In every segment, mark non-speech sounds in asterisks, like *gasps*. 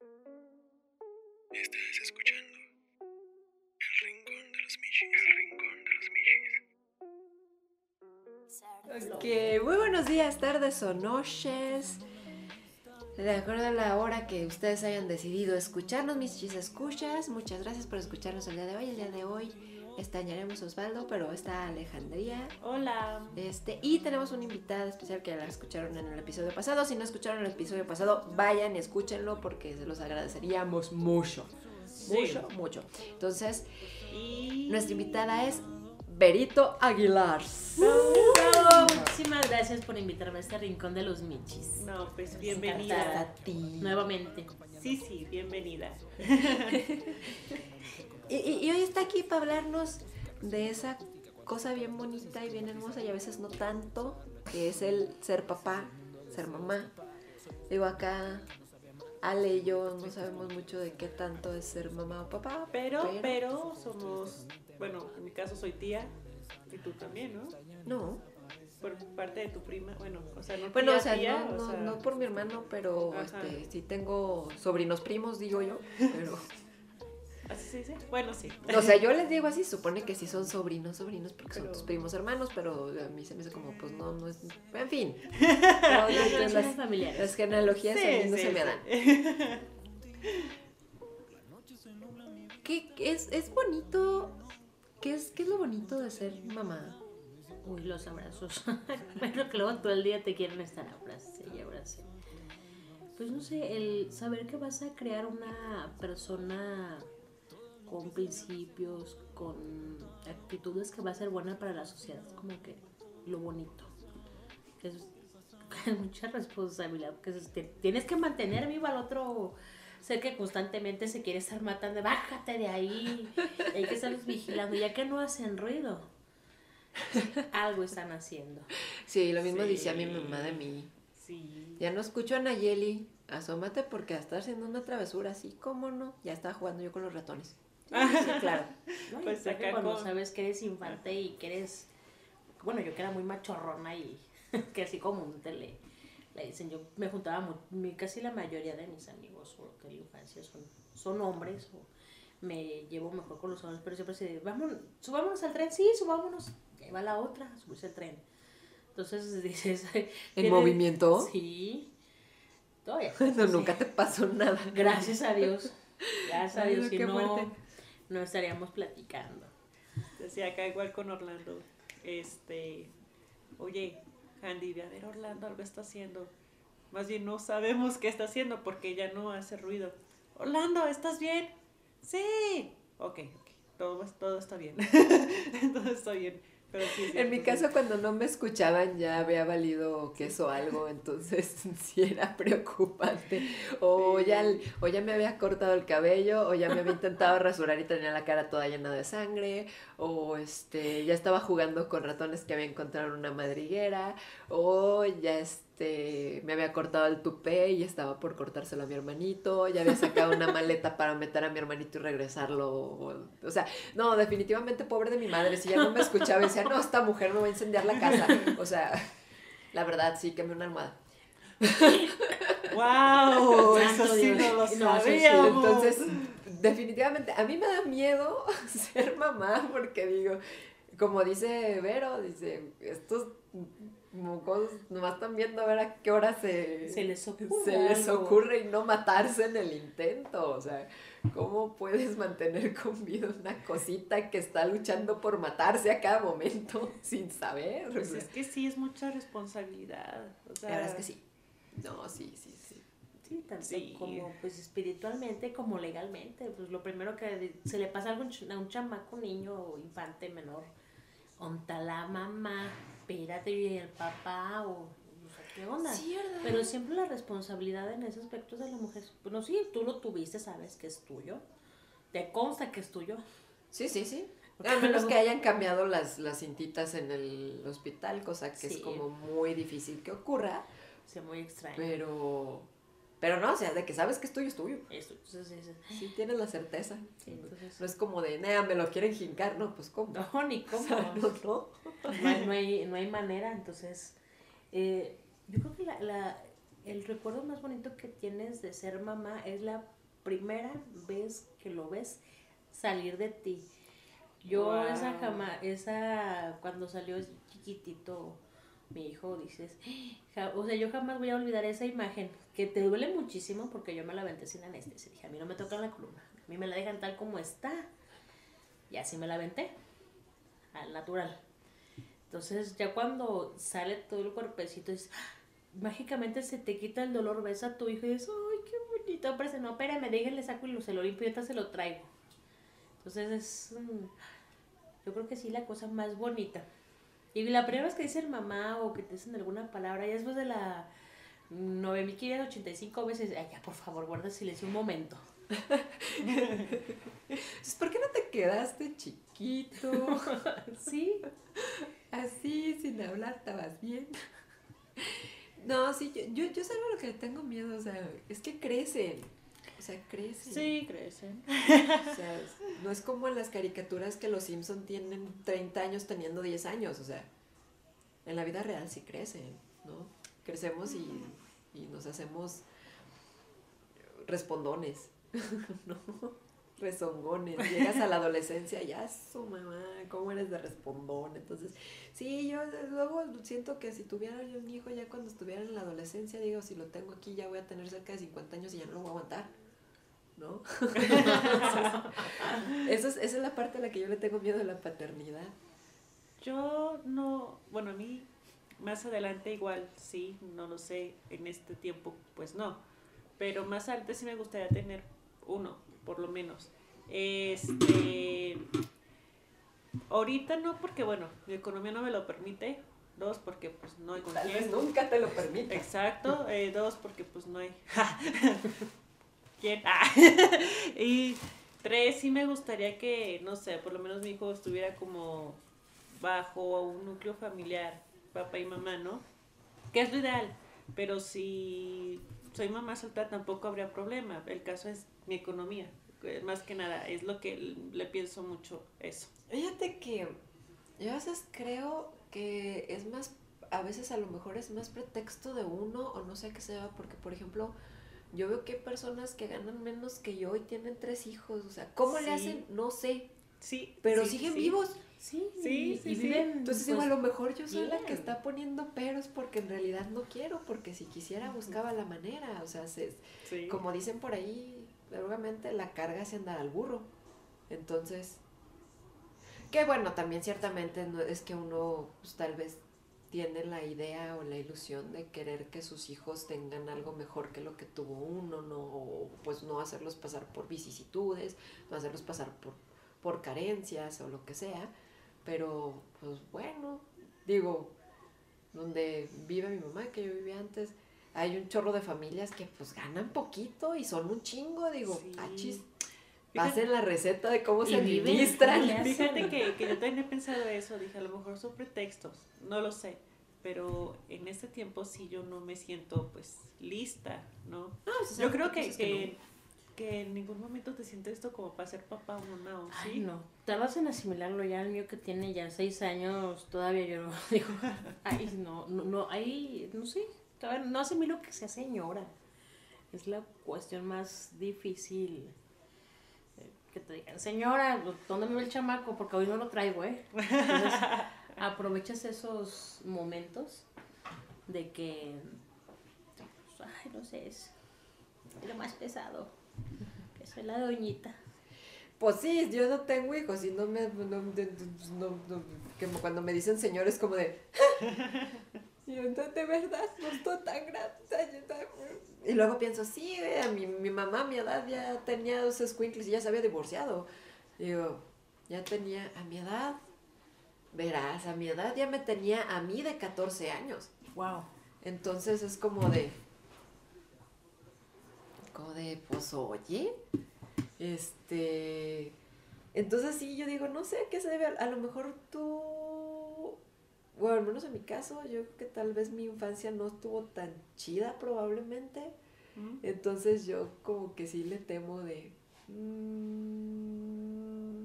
Estás escuchando El Rincón de los Michis. Ok, muy buenos días, tardes o noches. De acuerdo a la hora que ustedes hayan decidido escucharnos, mis chis escuchas, muchas gracias por escucharnos el día de hoy. El día de hoy extrañaremos a Osvaldo, pero está Alejandría. Hola. Este, y tenemos una invitada especial que la escucharon en el episodio pasado. Si no escucharon el episodio pasado, vayan y escúchenlo porque se los agradeceríamos mucho. Mucho, mucho. Entonces, Y... nuestra invitada es Berito Aguilar. Bravo, Muchísimas gracias por invitarme a este rincón de los michis. No, pues bienvenida. a ti. Nuevamente. Sí, sí, bienvenida. *laughs* Y, y- hoy está aquí para hablarnos de esa cosa bien bonita y bien hermosa y a veces no tanto, que es el ser papá, ser mamá. Digo, acá Ale y yo no sabemos mucho de qué tanto es ser mamá o papá, Pero, pero somos, bueno, en mi caso soy tía y tú también, ¿no? No. Por parte de tu prima, bueno, o sea, no Bueno, tía, o sea, tía, no, o no, sea, no por mi hermano, pero este, sí tengo sobrinos primos, digo yo. Pero, *laughs* ¿Así se dice? Bueno, sí. o sea, yo les digo así, supone que sí son sobrinos, sobrinos, porque son tus primos hermanos, pero a mí se me hace como, pues no, no es. En fin. *laughs* No, Las las- las, familiares. las genealogías a mí no Sí, se sí, me sí. dan. *laughs* ¿Qué, qué es, es bonito? ¿Qué es, ¿Qué es lo bonito de ser mamá? Uy, los abrazos. *laughs* bueno, que luego todo el día te quieren estar abrace y abrace. Pues no sé, el saber que vas a crear una persona con principios, con actitudes que va a ser buena para la sociedad, es como que lo bonito. Que es, *laughs* mucha responsabilidad, te- tienes que mantener vivo al otro ser que constantemente se quiere estar matando, bájate de ahí, hay que estarlos vigilando, ya que no hacen ruido *laughs* algo están haciendo. Sí, lo mismo Sí. decía mi mamá de mí. Sí. Ya no escucho a Nayeli. Asómate porque está haciendo una travesura así, ¿cómo no? Ya estaba jugando yo con los ratones. Sí, claro. *laughs* ¿no? Pues que acá cuando con- sabes que eres infante y que eres, bueno, yo que era muy machorrona y *laughs* que así como te le, le dicen, yo me juntaba, mu- mi- casi la mayoría de mis amigos o de la infancia son, son hombres o me llevo mejor con los hombres, pero siempre se vamos, subámonos al tren, sí, subámonos, va la otra, subirse al tren. Entonces *laughs* dices, ¿En ¿tienes- movimiento? Sí. Todavía. *laughs* No, sí. nunca te pasó nada. Gracias a Dios. *laughs* Gracias a Dios. qué no, no estaríamos platicando. Decía acá igual con Orlando. Este, oye, Handy, ve a ver Orlando, algo está haciendo. Más bien no sabemos qué está haciendo porque ya no hace ruido. Orlando, ¿estás bien? Sí. Ok, ok. Todo, todo está bien. todo está bien. Pero sí, es En mi sí. caso, cuando no me escuchaban, ya había valido queso o algo, entonces *laughs* sí era preocupante. O ya, o ya me había cortado el cabello, o ya me había intentado *laughs* rasurar y tenía la cara toda llena de sangre, o este, ya estaba jugando con ratones que había encontrado en una madriguera, o ya este, me había cortado el tupé y estaba por cortárselo a mi hermanito, ya había sacado una maleta para meter a mi hermanito y regresarlo. O, sea, no, definitivamente pobre de mi madre, si ya no me escuchaba, decía, no, esta mujer me va a incendiar la casa. O sea, la verdad, sí, quemé una almohada. ¡Wow! Eso sí no lo No, sabíamos. Entonces, definitivamente, a mí me da miedo *laughs* ser mamá porque digo, como dice Vero, dice, estos mocosos nomás están viendo a ver a qué hora se, Se les ocurre. se les ocurre y no matarse en el intento. O sea, ¿cómo puedes mantener *laughs* con vida una cosita que está luchando por matarse a cada momento *laughs* sin saber? Pues es que sí es mucha responsabilidad. O sea, la verdad es que sí. No, sí, sí, sí. Sí, tanto Sí. como pues espiritualmente como legalmente. Pues lo primero que se le pasa a algún ch- a un chamaco, niño o infante menor, onta la mamá, espérate, y el papá o, o sea, ¿qué onda? Sí. Pero siempre la responsabilidad en ese aspecto es de la mujer. Bueno, sí, tú lo tuviste, sabes que es tuyo. Te consta que es tuyo. Sí, sí, sí. A menos que hayan cambiado las, las cintitas en el hospital, cosa que es Sí. como muy difícil que ocurra, sea muy extraño. pero... Pero no, o sea, de que sabes que es tuyo, es tuyo. Sí, tienes la certeza. sí, entonces, No es como de, nada, me lo quieren jincar, no, pues ¿cómo? no, ni *laughs* O cómo. sea, no, no. no, hay, no, hay, no hay manera, entonces eh, yo creo que la, la- el recuerdo más bonito que tienes de ser mamá es la primera vez que lo ves salir de ti. Yo Wow. esa jamás, esa cuando salió chiquitito mi hijo, dices, ja- o sea, yo jamás voy a olvidar esa imagen, que te duele muchísimo porque yo me la aventé sin anestesia. Dije, a mí no me tocan la columna, a mí me la dejan tal como está. Y así me la aventé, al natural. Entonces, ya cuando sale todo el cuerpecito, es, mágicamente se te quita el dolor, ves a tu hijo y dices, ay, qué bonito, pero no, espérame, déjenle saco y se lo limpio y se lo traigo. Entonces, es, yo creo que sí, la cosa más bonita. Y la primera vez que dicen mamá o que te dicen alguna palabra, ya después de la 9585 veces, ay, ya, por favor, guarda silencio un momento. Pues, ¿Por qué no te quedaste chiquito? *laughs* Sí, Así, sin hablar, estabas bien. No, sí, yo, yo, yo algo a lo que le tengo miedo, o sea, es que crecen. Sea, crecen. Sí, crecen. O sea, no es como en las caricaturas que los Simpson tienen 30 años teniendo 10 años, o sea, en la vida real sí crecen, ¿no? Crecemos y, y nos hacemos respondones, *laughs* ¿no? Rezongones. Llegas a la adolescencia, ya su mamá, ¿cómo eres de respondón? Entonces, sí, yo eh, luego siento que si tuviera yo un hijo ya cuando estuviera en la adolescencia, digo, si lo tengo aquí ya voy a tener cerca de 50 años y ya no lo voy a aguantar, ¿no? *laughs* Eso es, esa es la parte a la que yo le tengo miedo de la paternidad. Yo no, bueno, a mí más adelante igual, sí, no lo sé, en este tiempo pues no, pero más adelante sí me gustaría tener uno, por lo menos. Este, ahorita no porque bueno, mi economía no me lo permite, dos porque pues no hay con Tal vez nunca te lo permite. Exacto, eh, dos porque pues no hay. *laughs* *laughs* Ah. y tres, sí me gustaría que, no sé, por lo menos mi hijo estuviera como bajo un núcleo familiar, papá y mamá, ¿no? Que es lo ideal, pero si soy mamá soltera tampoco habría problema. El caso es mi economía, eh, más que nada, es lo que le pienso mucho eso. Fíjate que yo a veces creo que es más, a veces a lo mejor es más pretexto de uno o no sé qué sea, porque por ejemplo, yo veo que hay personas que ganan menos que yo y tienen tres hijos, o sea, ¿cómo le hacen? No sé, Sí, pero sí, siguen sí. vivos. sí, Sí, y, viven, Entonces pues, digo, a lo mejor yo soy la que está poniendo peros porque en realidad no quiero, porque si quisiera buscaba la manera, o sea, se, como dicen por ahí, obviamente la carga hace andar al burro. Entonces, que bueno, también ciertamente no es que uno pues, tal vez tiene la idea o la ilusión de querer que sus hijos tengan algo mejor que lo que tuvo uno, no, o, pues no hacerlos pasar por vicisitudes, no hacerlos pasar por, por carencias o lo que sea, pero pues bueno, digo, donde vive mi mamá, que yo vivía antes, hay un chorro de familias que pues ganan poquito y son un chingo, digo, Sí. achis, pasen la receta de cómo se viven, administran. Fíjate que, que yo también he pensado eso, dije, a lo mejor son pretextos, no lo sé, pero en este tiempo sí yo no me siento pues lista, ¿no? No, pues, Yo creo que, cosas que, que en ningún momento te sientes esto como para ser papá o mamá, ¿o Ay, sí? no. Tardas en asimilarlo ya, el mío que tiene ya seis años, todavía yo no *laughs* digo, ay, no, no, no, ahí, no sé, todavía no asimilo que sea señora. Es la cuestión más difícil. Que te digan, señora, ¿dónde me ve el chamaco? Porque hoy no lo traigo, ¿eh? Entonces, *laughs* aprovechas esos momentos de que, pues, ay, no sé, es lo más pesado. Que soy la doñita. Pues sí, yo no tengo hijos y no me. No, no- no- no- que cuando me dicen señores, como de. Y yo, "No, de verdad, no estoy tan grande. Y luego pienso, sí, vea, mi, mi mamá a mi edad ya tenía dos squinkles y ya se había divorciado. Digo, ya tenía a mi edad. Verás, a mi edad ya me tenía a mí de 14 años. Wow. Entonces es como de. Como de, pues oye. Este. Entonces sí, yo digo, no sé a qué se debe. A, a lo mejor tú. Bueno, al menos en mi caso, yo creo que tal vez mi infancia no estuvo tan chida, probablemente. ¿Mm? Entonces yo como que sí le temo de. mm,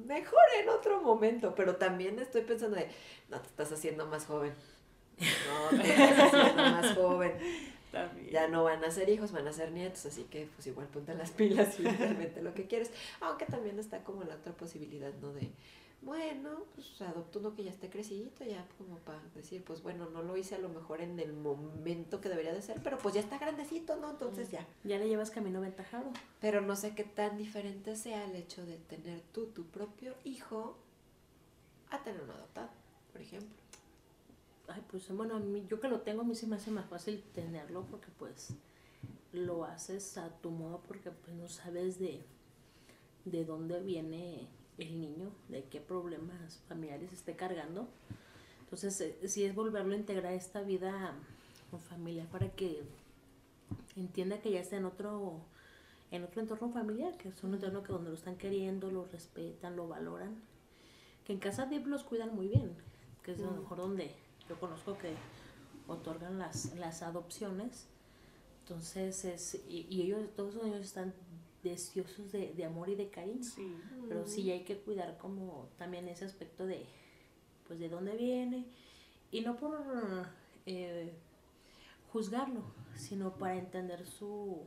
mejor en otro momento. Pero también estoy pensando de. No te estás haciendo más joven. No te estás haciendo más joven. *laughs* También. Ya no van a ser hijos, van a ser nietos, así que pues igual ponte las pilas y *laughs* realmente lo que quieres. Aunque también está como la otra posibilidad, ¿no? De, bueno, pues adopto uno que ya esté crecidito, ya como para decir, pues bueno, no lo hice a lo mejor en el momento que debería de ser, pero pues ya está grandecito, ¿no? Entonces ya. Ya le llevas camino aventajado. Pero no sé qué tan diferente sea el hecho de tener tú tu propio hijo a tener un adoptado, por ejemplo. Ay, pues bueno, a mí, yo que lo tengo, a mí se me hace más fácil tenerlo porque pues lo haces a tu modo porque pues no sabes de, de dónde viene el niño, de qué problemas familiares esté cargando. Entonces, eh, sí es volverlo a integrar a esta vida familiar para que entienda que ya está en otro en otro entorno familiar, que es un entorno que donde lo están queriendo, lo respetan, lo valoran. Que en casa DIP los cuidan muy bien, que es a lo mejor donde yo conozco que otorgan las, las adopciones. Entonces, es, y, y ellos, todos ellos están deseosos de, de amor y de cariño. Sí. Pero sí hay que cuidar como también ese aspecto de, pues, de dónde viene. Y no por eh, juzgarlo, sino para entender su,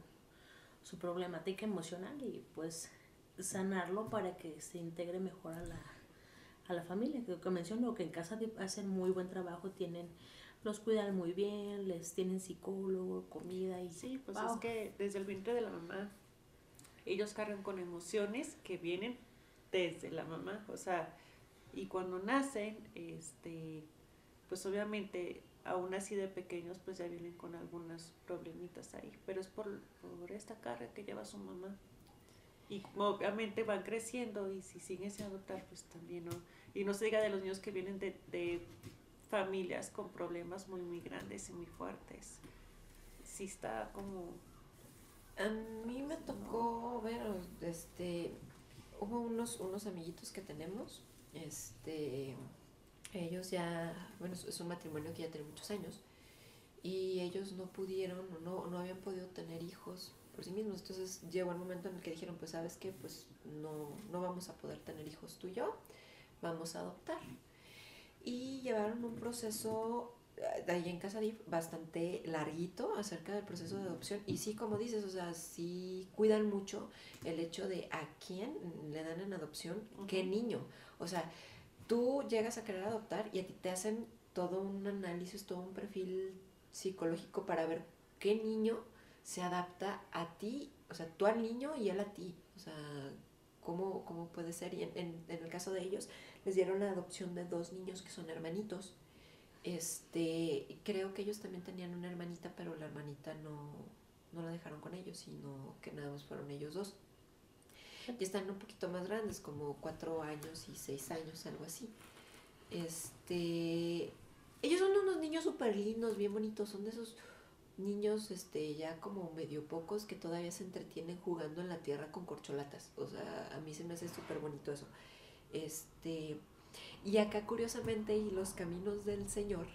su problemática emocional y pues sanarlo para que se integre mejor a la, a la familia. Que, que menciono que en casa hacen muy buen trabajo, tienen los cuidan muy bien, les tienen psicólogo, comida y Sí, pues Wow. es que desde el vientre de la mamá, ellos cargan con emociones que vienen desde la mamá, o sea, y cuando nacen, este, pues obviamente, aún así de pequeños, pues ya vienen con algunos problemitas ahí, pero es por, por esta carga que lleva su mamá. Y obviamente van creciendo y si siguen sin adoptar, pues también no. Y no se diga de los niños que vienen de, de familias con problemas muy, muy grandes y muy fuertes. Sí está como A mí me tocó ver, este, hubo unos, unos amiguitos que tenemos, este, ellos ya, bueno, es- un matrimonio que ya tiene muchos años, y ellos no pudieron, no, no habían podido tener hijos por sí mismos, entonces llegó el momento en el que dijeron, pues sabes qué, pues no, no vamos a poder tener hijos tú y yo, vamos a adoptar. Y llevaron un proceso ahí en Casa DIF bastante larguito acerca del proceso de adopción. Y sí, como dices, o sea, sí cuidan mucho el hecho de a quién le dan en adopción, qué niño. O sea, tú llegas a querer adoptar y a ti te hacen todo un análisis, todo un perfil psicológico para ver qué niño se adapta a ti, o sea, tú al niño y él a ti. O sea, cómo, cómo puede ser. Y en, en- en el caso de ellos, les dieron la adopción de dos niños que son hermanitos. Este, creo que ellos también tenían una hermanita, pero la hermanita no, no la dejaron con ellos, sino que nada más fueron ellos dos. Y están un poquito más grandes, como cuatro años y seis años, algo así. Este, ellos son unos niños súper lindos, bien bonitos, son de esos niños, este, ya como medio pocos que todavía se entretienen jugando en la tierra con corcholatas. O sea, a mí se me hace súper bonito eso. Este, y acá curiosamente, y los caminos del Señor,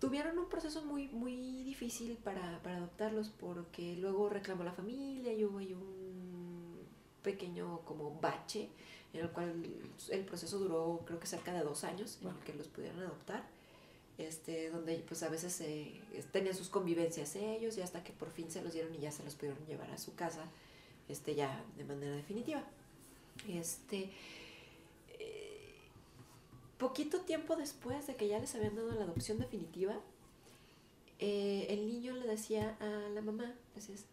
tuvieron un proceso muy, muy difícil para, para adoptarlos porque luego reclamó la familia y hubo ahí un pequeño como bache en el cual el proceso duró creo que cerca de dos años en el que los pudieron adoptar este donde pues a veces eh, tenían sus convivencias ellos y hasta que por fin se los dieron y ya se los pudieron llevar a su casa este ya de manera definitiva. Este poquito tiempo después de que ya les habían dado la adopción definitiva eh, el niño le decía a la mamá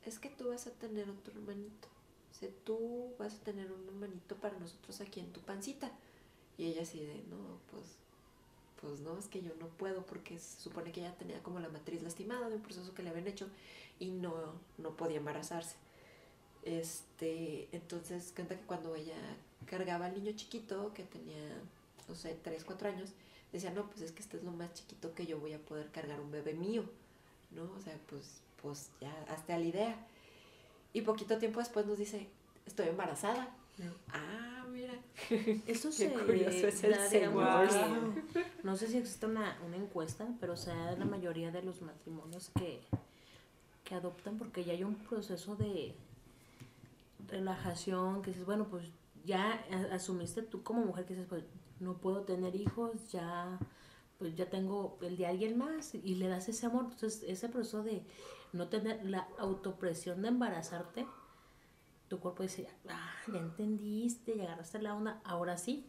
es que tú vas a tener otro hermanito o sea, tú vas a tener un hermanito para nosotros aquí en tu pancita y ella así de no pues pues no, es que yo no puedo porque se supone que ella tenía como la matriz lastimada de un proceso que le habían hecho y no, no podía embarazarse. Este, entonces cuenta que cuando ella cargaba al niño chiquito, que tenía, no sé, 3, 4 años, decía, no, pues es que este es lo más chiquito que yo voy a poder cargar un bebé mío, ¿no? O sea, pues, pues ya, hasta la idea. Y poquito tiempo después nos dice, estoy embarazada. Ah, mira. *laughs* *laughs* Qué se curioso es el Señor. *laughs* no sé si existe una, una encuesta, pero se da la mayoría de los matrimonios que, que adoptan porque ya hay un proceso de relajación, que dices, bueno, pues ya a- asumiste tú como mujer que dices, pues no puedo tener hijos, ya pues ya tengo el de alguien más y le das ese amor. Entonces, ese proceso de no tener la autopresión de embarazarte, tu cuerpo dice, ah, ya entendiste, ya agarraste la onda, ahora sí.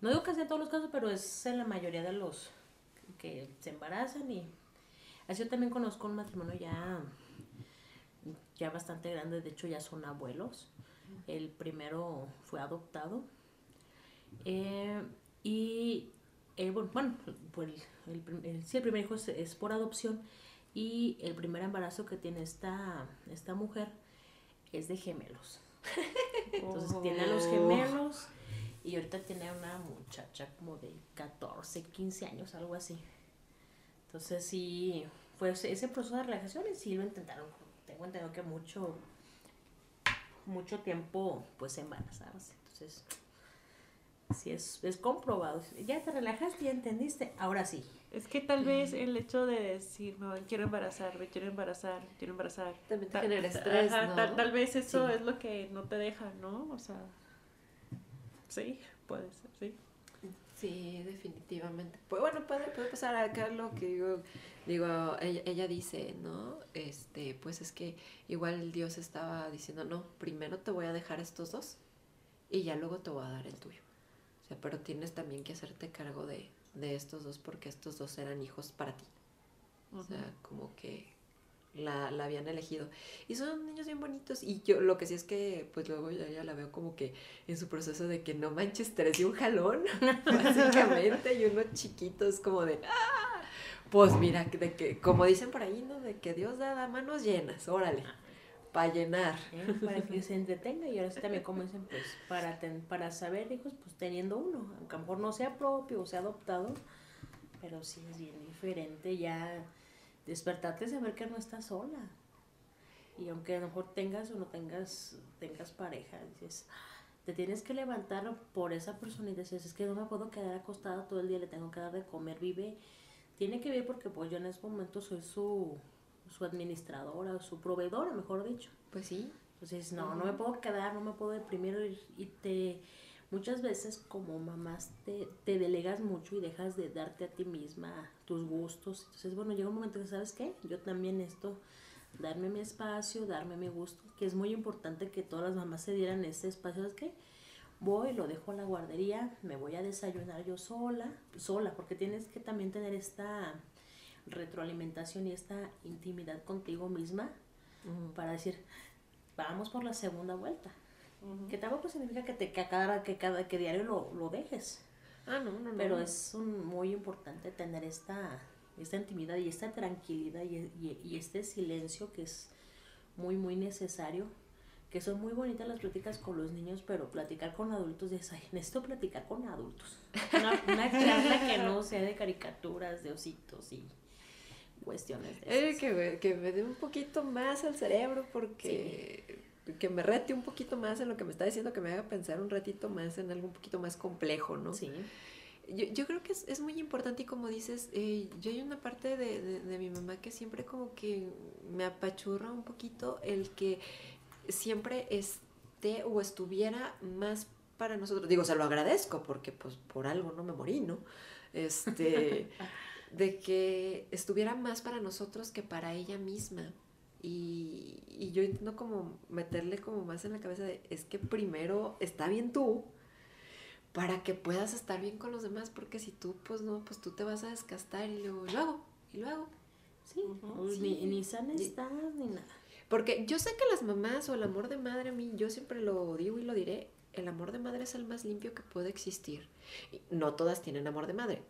No digo que sea en todos los casos, pero es en la mayoría de los que se embarazan y así yo también conozco un matrimonio ya, ya bastante grande, de hecho ya son abuelos. El primero fue adoptado. Eh, y eh, bueno, bueno, pues el, el prim- el- sí, el primer hijo es, es por adopción y el primer embarazo que tiene esta, esta mujer es de gemelos. *laughs* Entonces tiene a los Oh. gemelos y ahorita tiene una muchacha como de 14, 15 años, algo así. Entonces sí, pues ese proceso de relajación y sí lo intentaron. Tengo entendido que mucho, mucho tiempo pues embarazarse. Entonces, sí es, es comprobado. Ya te relajaste, ya entendiste, ahora sí. Es que tal vez el hecho de decir, no, quiero embarazar, me quiero embarazar, quiero embarazar. También te genera estrés, ajá, ¿no? tal, tal vez eso Sí. es lo que no te deja, ¿no? O sea, sí, puede ser, sí. Sí, definitivamente. Pues bueno, puede, puede pasar acá lo que digo, digo ella, ella dice, ¿no? Este, pues es que igual Dios estaba diciendo, no, primero te voy a dejar estos dos y ya luego te voy a dar el tuyo. O sea, pero tienes también que hacerte cargo de, de estos dos porque estos dos eran hijos para ti. O sea, como que la, la habían elegido. Y son niños bien bonitos. Y yo lo que sí es que, pues luego ya, ya la veo como que en su proceso de que no manches, tres de un jalón, *laughs* básicamente, y unos chiquitos como de, ¡ah! Pues mira, de que, como dicen por ahí, ¿no? De que Dios da, da manos llenas, órale, para llenar. ¿eh? para que se entretenga y ahora sí también como dicen pues para ten- para saber hijos pues teniendo uno aunque a lo mejor no sea propio o sea adoptado pero sí es bien diferente ya despertarte saber que no estás sola y aunque a lo mejor tengas o no tengas tengas pareja dices te tienes que levantar por esa persona y dices es que no me puedo quedar acostada todo el día le tengo que dar de comer vive tiene que ver porque pues yo en este momento soy su su administradora o su proveedora mejor dicho Pues sí. entonces, no, no me puedo quedar, no me puedo deprimir y- te muchas veces como mamás te, te delegas mucho y dejas de darte a ti misma tus gustos. Entonces, bueno, llega un momento que, ¿sabes qué? Yo también esto, darme mi espacio, darme mi gusto, que es muy importante que todas las mamás se dieran este espacio, ¿sabes qué? Voy, lo dejo a la guardería, me voy a desayunar yo sola, sola, porque tienes que también tener esta retroalimentación y esta intimidad contigo misma para decir, vamos por la segunda vuelta. Que tampoco significa que, te, que, cada, que, cada, que diario lo, lo dejes, Ah, no, no, no. pero es un- muy importante tener esta, esta intimidad y esta tranquilidad y, y- y este silencio que es muy, muy necesario. Que son muy bonitas las pláticas con los niños, pero platicar con adultos es, ay, necesito platicar con adultos. Una, una charla que no sea de caricaturas, de ositos y cuestiones de Eh, esas. que, me- que me dé un poquito más al cerebro porque que me rete un poquito más en lo que me está diciendo, que me haga pensar un ratito más en algo un poquito más complejo, ¿no? Sí. Yo, yo creo que es, es muy importante y como dices, eh, yo hay una parte de, de- de mi mamá que siempre como que me apachurra un poquito el que siempre esté o estuviera más para nosotros. Digo, se lo agradezco porque pues por algo no me morí, ¿no? Este, *laughs* de que estuviera más para nosotros que para ella misma. Y, y yo intento como meterle como más en la cabeza de, es que primero está bien tú, para que puedas estar bien con los demás, porque si tú, pues no, pues tú te vas a desgastar y luego, y luego, y luego. Sí, pues, ni, ni sana estás ni nada. Porque yo sé que las mamás o el amor de madre a mí, yo siempre lo digo y lo diré, el amor de madre es el más limpio que puede existir. Y no todas tienen amor de madre.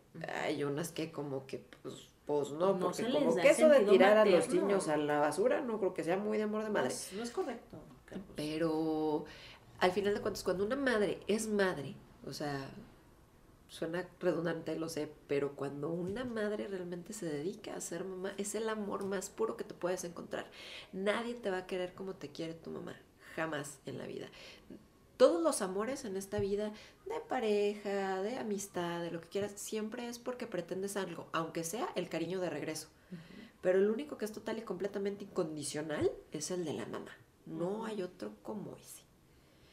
Hay unas que como que, pues, pues no, No porque como que eso de tirar a los niños a la basura, no creo que sea muy de amor de madre. es, no es correcto. Carlos. Pero al final de cuentas, cuando una madre es madre, o sea, suena redundante, lo sé, pero cuando una madre realmente se dedica a ser mamá, es el amor más puro que te puedes encontrar. Nadie te va a querer como te quiere tu mamá, jamás en la vida. Todos los amores en esta vida, de pareja, de amistad, de lo que quieras, siempre es porque pretendes algo, aunque sea el cariño de regreso. Pero el único que es total y completamente incondicional es el de la mamá. No hay otro como ese.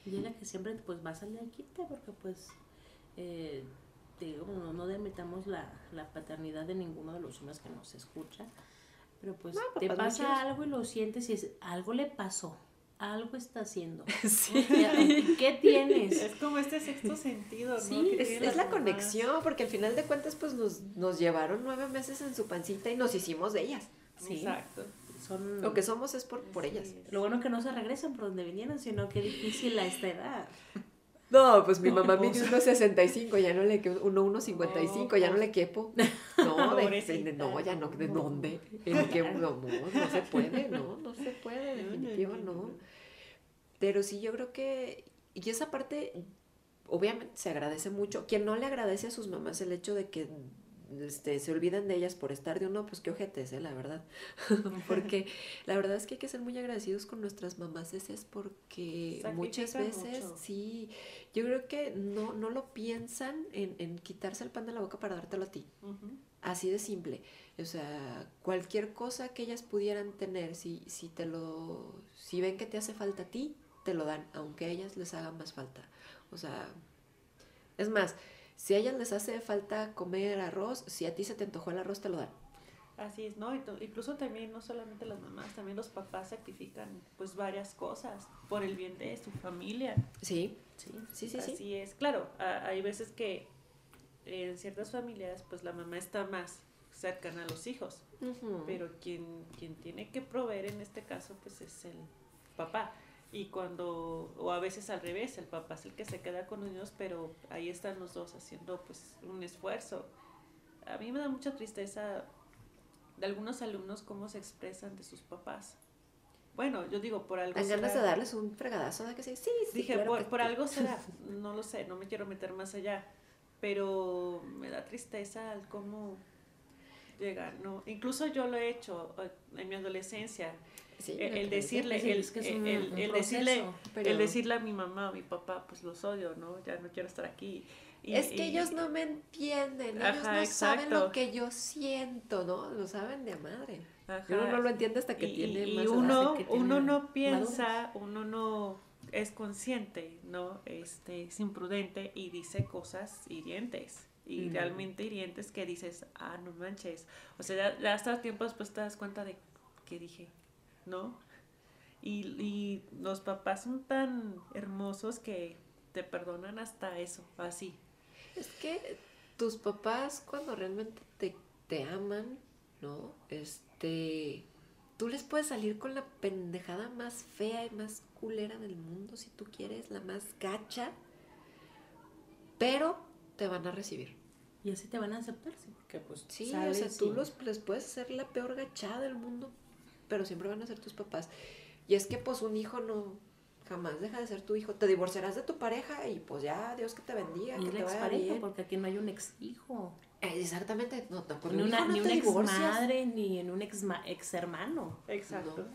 Y es la que siempre pues va a salir al quite porque pues eh, digo, no, no demetamos la, la paternidad de ninguno de los hombres que nos escucha, pero pues te pasa muchos. algo y lo sientes y es, algo le pasó, algo está haciendo. *laughs* Sí. ¿Qué tienes? Es como este sexto sentido, ¿no? Sí, Es, la mamás. conexión, porque al final de cuentas, pues nos, nos llevaron nueve meses en su pancita y nos hicimos de ellas. Sí. Exacto. Son, Lo que somos es por, por ellas. Es. Lo bueno que no se regresan por donde vinieron, sino que difícil a esta edad. No, pues mi mamá *laughs* mide 1.65, ya no le quepo, uno 1.55, No, ya no pues. le quepo. *laughs* No, de, Pobrecita. de- no, ya no, ¿de dónde? ¿En qué? No, no, se puede, no, no se puede, No, definitivo. Pero sí, yo creo que, y esa parte, obviamente se agradece mucho. Quien no le agradece a sus mamás el hecho de que este, se olviden de ellas por estar de uno, pues qué ojetes, ¿eh? la verdad. *laughs* porque la verdad es que hay que ser muy agradecidos con nuestras mamás, ese es porque muchas veces, mucho. sí, yo creo que no, no lo piensan en, en quitarse el pan de la boca para dártelo a ti. Ujú. Así de simple. O sea, cualquier cosa que ellas pudieran tener, si, si te lo, si ven que te hace falta a ti, te lo dan, aunque a ellas les haga más falta. O sea, es más, si a ellas les hace falta comer arroz, si a ti se te antojó el arroz, te lo dan. Así es, ¿no? Incluso también, no solamente las mamás, también los papás sacrifican pues varias cosas por el bien de su familia. Sí, Sí. sí, sí, sí. Así es, claro, hay veces que en ciertas familias pues la mamá está más cercana a los hijos, pero quien, quien tiene que proveer en este caso pues es el papá. Y cuando, o a veces al revés, el papá es el que se queda con los niños, pero ahí están los dos haciendo pues un esfuerzo. A mí me da mucha tristeza de algunos alumnos cómo se expresan de sus papás. Bueno, yo digo, por algo... Dan ganas de darles un fregadazo de que sí, sí, sí, Dije, claro por, por algo será, *laughs* no lo sé, no me quiero meter más allá, pero me da tristeza al cómo llegar, ¿no? Incluso yo lo he hecho eh, en mi adolescencia, Sí, el, decirle, el, es que es un- el- un el proceso, decirle, pero- el decirle a mi mamá o mi papá, pues los odio, ¿no? Ya no quiero estar aquí. Y- es que y- ellos no me entienden, ellos no saben lo que yo siento, ¿no? Lo saben de madre. Ajá. Uno no lo entiende hasta que y, tiene más edad. uno, que tiene uno no piensa, uno no es consciente, ¿no? Este, es imprudente y dice cosas hirientes. Y realmente hirientes que dices, ah, no manches. O sea, ya, ya hasta tiempo después te das cuenta de que dije, ¿no? Y, y los papás son tan hermosos que te perdonan hasta eso, así. Es que tus papás cuando realmente te, te aman, ¿no? Este, tú les puedes salir con la pendejada más fea y más culera del mundo si tú quieres, la más gacha, pero te van a recibir. Y así te van a aceptar, sí, porque pues Sí, o sea, tú los, les puedes hacer la peor gachada del mundo, pero siempre van a ser tus papás. Y es que pues un hijo no jamás deja de ser tu hijo. Te divorciarás de tu pareja y pues ya, Dios que te bendiga, Y que te vaya bien. porque aquí no hay un ex hijo. Exactamente, no, no, por Ni un una, hijo no ni una ex divorcias. madre, ni en un ex, ex hermano. Exacto.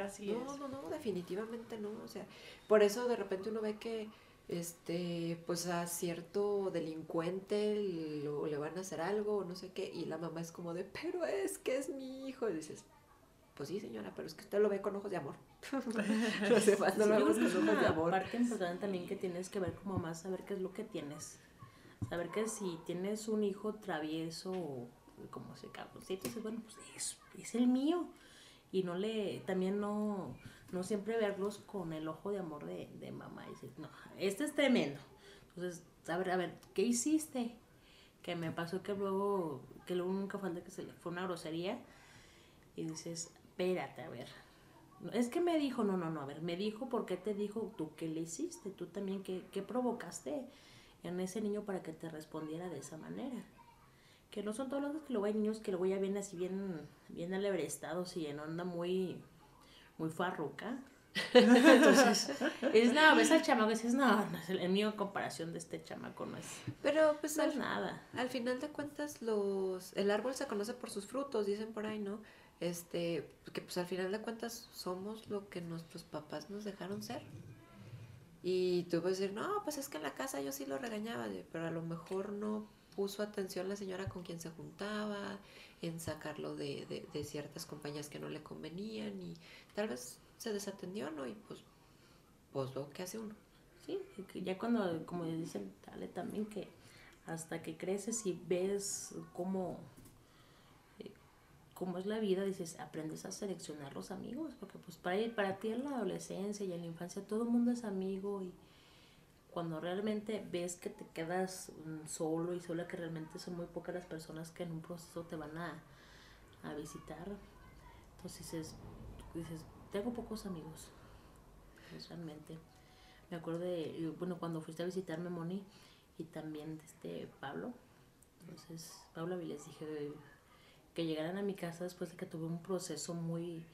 Así No, es. no, no, definitivamente no. O sea, por eso de repente uno ve que este, pues a cierto delincuente lo- le van a hacer algo o no sé qué, y la mamá es como de, pero es que es mi hijo. Y dices, pues sí, señora, pero es que usted lo ve con ojos de amor. *laughs* Los demás no Sí, lo vemos con ojos de amor. parte importante también que tienes que ver como más, saber qué es lo que tienes. Saber que si tienes un hijo travieso o como se cabroncito, dices, bueno, pues es, es el mío. Y no le, también no, no siempre verlos con el ojo de amor de, de mamá. Y dices, no, este es tremendo. Entonces, a ver, a ver, ¿qué hiciste? Que me pasó que luego, que luego nunca falta que se le fue una grosería. Y dices, espérate, a ver, Es que me dijo, no, no, no, a ver, me dijo, ¿por qué te dijo tú qué le hiciste? Tú también, ¿qué, qué provocaste en ese niño para que te respondiera de esa manera? Que no son todos los que luego hay niños que luego ya vienen así bien, bien alebrestados y en onda muy, muy farruca. *laughs* Entonces, es nada, ves al chamaco y dices, no, no es el, el mío en comparación de este chamaco no es, Pero pues no es al, nada. al final de cuentas los el árbol se conoce por sus frutos, dicen por ahí, ¿no? Este, que pues al final de cuentas somos lo que nuestros papás nos dejaron ser. Y tú puedes decir, no, pues es que en la casa yo sí lo regañaba, pero a lo mejor no puso atención la señora con quien se juntaba, en sacarlo de, de, ciertas compañías que no le convenían y tal vez se desatendió, ¿no? Y pues, pues lo que hace uno. Sí, ya cuando, como dicen, dale también que hasta que creces y ves cómo, eh, cómo es la vida, dices, aprendes a seleccionar los amigos, porque pues para, para ti en la adolescencia y en la infancia todo el mundo es amigo y cuando realmente ves que te quedas mm, solo y sola, que realmente son muy pocas las personas que en un proceso te van a, a visitar, entonces dices, dices, tengo pocos amigos, pues, realmente. Me acuerdo de, bueno, cuando fuiste a visitarme, Moni, y también este Pablo. Entonces, Pablo, les dije que llegaran a mi casa después de que tuve un proceso muy,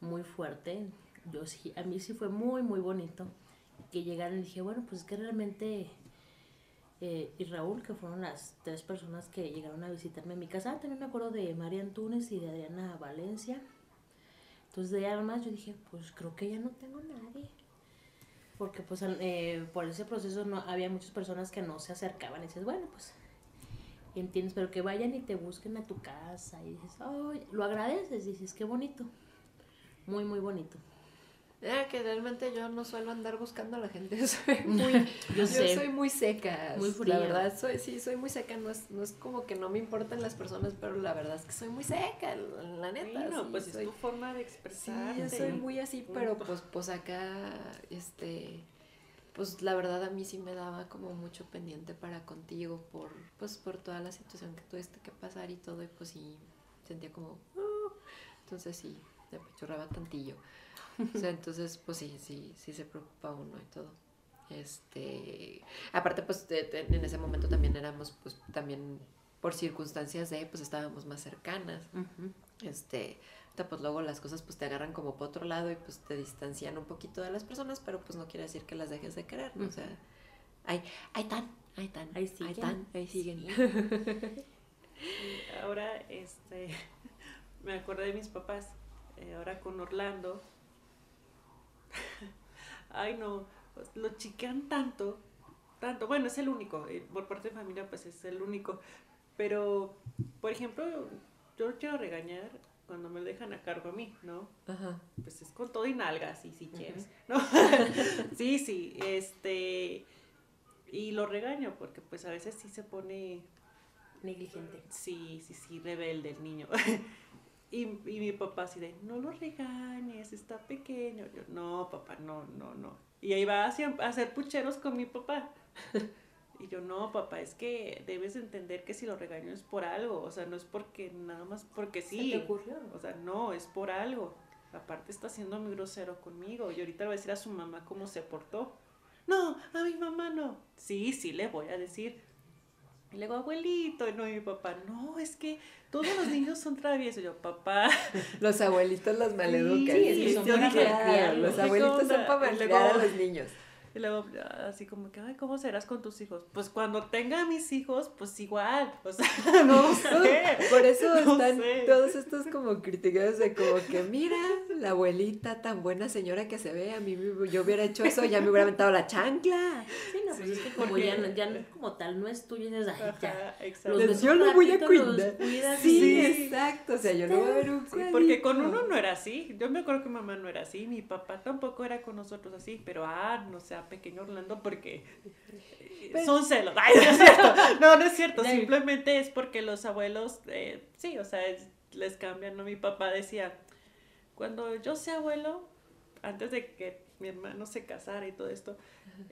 muy fuerte. Yo sí, a mí sí fue muy, muy bonito que llegaran y dije, bueno, pues es que realmente... eh, y Raúl, que fueron las tres personas que llegaron a visitarme en mi casa. Ah, también me acuerdo de María Antunes y de Adriana Valencia. Entonces de ahí además yo dije, pues creo que ya no tengo nadie. Porque pues eh, por ese proceso no había muchas personas que no se acercaban y dices, bueno, pues entiendes, pero que vayan y te busquen a tu casa y dices, ay, lo agradeces, dices, qué bonito. Muy, muy bonito. Ah, que realmente yo no suelo andar buscando a la gente. *laughs* Soy muy, Yo yo, sé. soy muy seca. Muy La fría. verdad, soy, sí, soy muy seca. No es, no es como que no me importan las personas, pero la verdad es que soy muy seca, la neta. Sí, pues soy, es tu forma de sí, expresarte. yo soy muy así, pero pues, pues acá, este, pues la verdad a mí sí me daba como mucho pendiente para contigo por, pues por toda la situación que tuviste que pasar y todo, y pues sí, sentía como, "Ah". entonces sí, me apachurraba tantillo. O sea, entonces, pues sí, sí, sí se preocupa uno y todo. Este, aparte, pues de- de- en ese momento también éramos, pues también por circunstancias de, pues estábamos más cercanas. Este, ahorita, pues luego las cosas pues te agarran como por otro lado y pues te distancian un poquito de las personas, pero pues no quiere decir que las dejes de querer, ¿no? O sea, ahí, ahí están, ahí están, Ahí ahí siguen. están, ahí siguen. *laughs* Ahora, este, *laughs* me acordé de mis papás, eh, ahora con Orlando. Ay, no, lo chiquean tanto, tanto. Bueno, es el único, eh, por parte de familia, pues es el único. Pero, por ejemplo, yo lo quiero regañar cuando me lo dejan a cargo a mí, ¿no? Ajá. Pues es con todo y nalgas, sí, si quieres, ¿no? *laughs* sí, sí, este. Y lo regaño porque, pues a veces sí se pone Negligente. Sí, sí, sí, rebelde el niño. *laughs* y, y mi papá así de, no lo regañes, está pequeño. Yo, no, papá, no, no, no. Y ahí va a hacer pucheros con mi papá. *laughs* y yo, no, papá, es que debes entender que si lo regaño es por algo. O sea, no es porque nada más porque sí. ¿Se te ocurrió? O sea, no, es por algo. Aparte está siendo muy grosero conmigo. Y ahorita le voy a decir a su mamá cómo se portó. No, a mi mamá no. Sí, sí, le voy a decir. Y le digo, abuelito, y no, y mi papá, no, es que todos los niños son traviesos. Yo, papá, *laughs* Los abuelitos los maleducan. Sí, es que son para claro. Los ¿Qué abuelitos son para malcriar a los niños. Y luego así como que, ay, ¿cómo serás con tus hijos? Pues cuando tenga a mis hijos, pues igual, o sea, *laughs* no sé. Por eso No están sé. todos estos como criticados de como que mira, la abuelita tan buena señora que se ve, a mí me- yo hubiera hecho eso, ya me hubiera aventado la chancla. Sí, no, pues Sí, es que como porque- ya, no- ya no- *laughs* como tal no es tuyo, ay, ya. Ajá, exacto. Los yo un lo voy a cuidar. cuidas Sí, exacto, o sea, yo no voy a ver un Sí, porque con uno no era así. Yo me acuerdo que mamá no era así. Mi papá tampoco era con nosotros así. Pero, ah, no pequeño Orlando porque eh, Pero- son celos. Ay, no es cierto. No, no es cierto. Simplemente es porque los abuelos, eh, sí, o sea, es- les cambian. ¿no? Mi papá decía, cuando yo sea abuelo, antes de que mi hermano se casara y todo esto,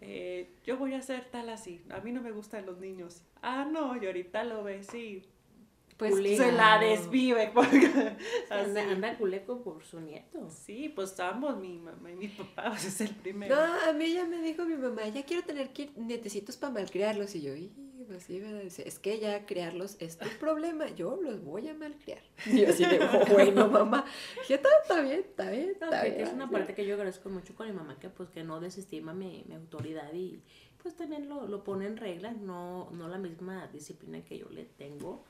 eh, yo voy a ser tal así. A mí no me gustan los niños. Ah, no, y ahorita lo ves, sí. Pues. Se la desvive. *laughs* Porque, Anda, anda culeco por su nieto. Sí, pues ambos, mi mamá y mi papá, *laughs* pues es el primero. No, a mí ya me dijo mi mamá, ya quiero tener nietecitos para malcriarlos. Y yo, "Y, pues sí, ¿verdad?". Es que ya criarlos es tu problema, yo los voy a malcriar. *laughs* Y yo así de, "Oh, bueno, mamá. Dije, está, está bien, está bien, está que- bien. que es una sí". parte que yo agradezco mucho con mi mamá, que pues que no desestima mi, mi autoridad y pues también lo, lo pone en regla, no, no la misma disciplina que yo le tengo,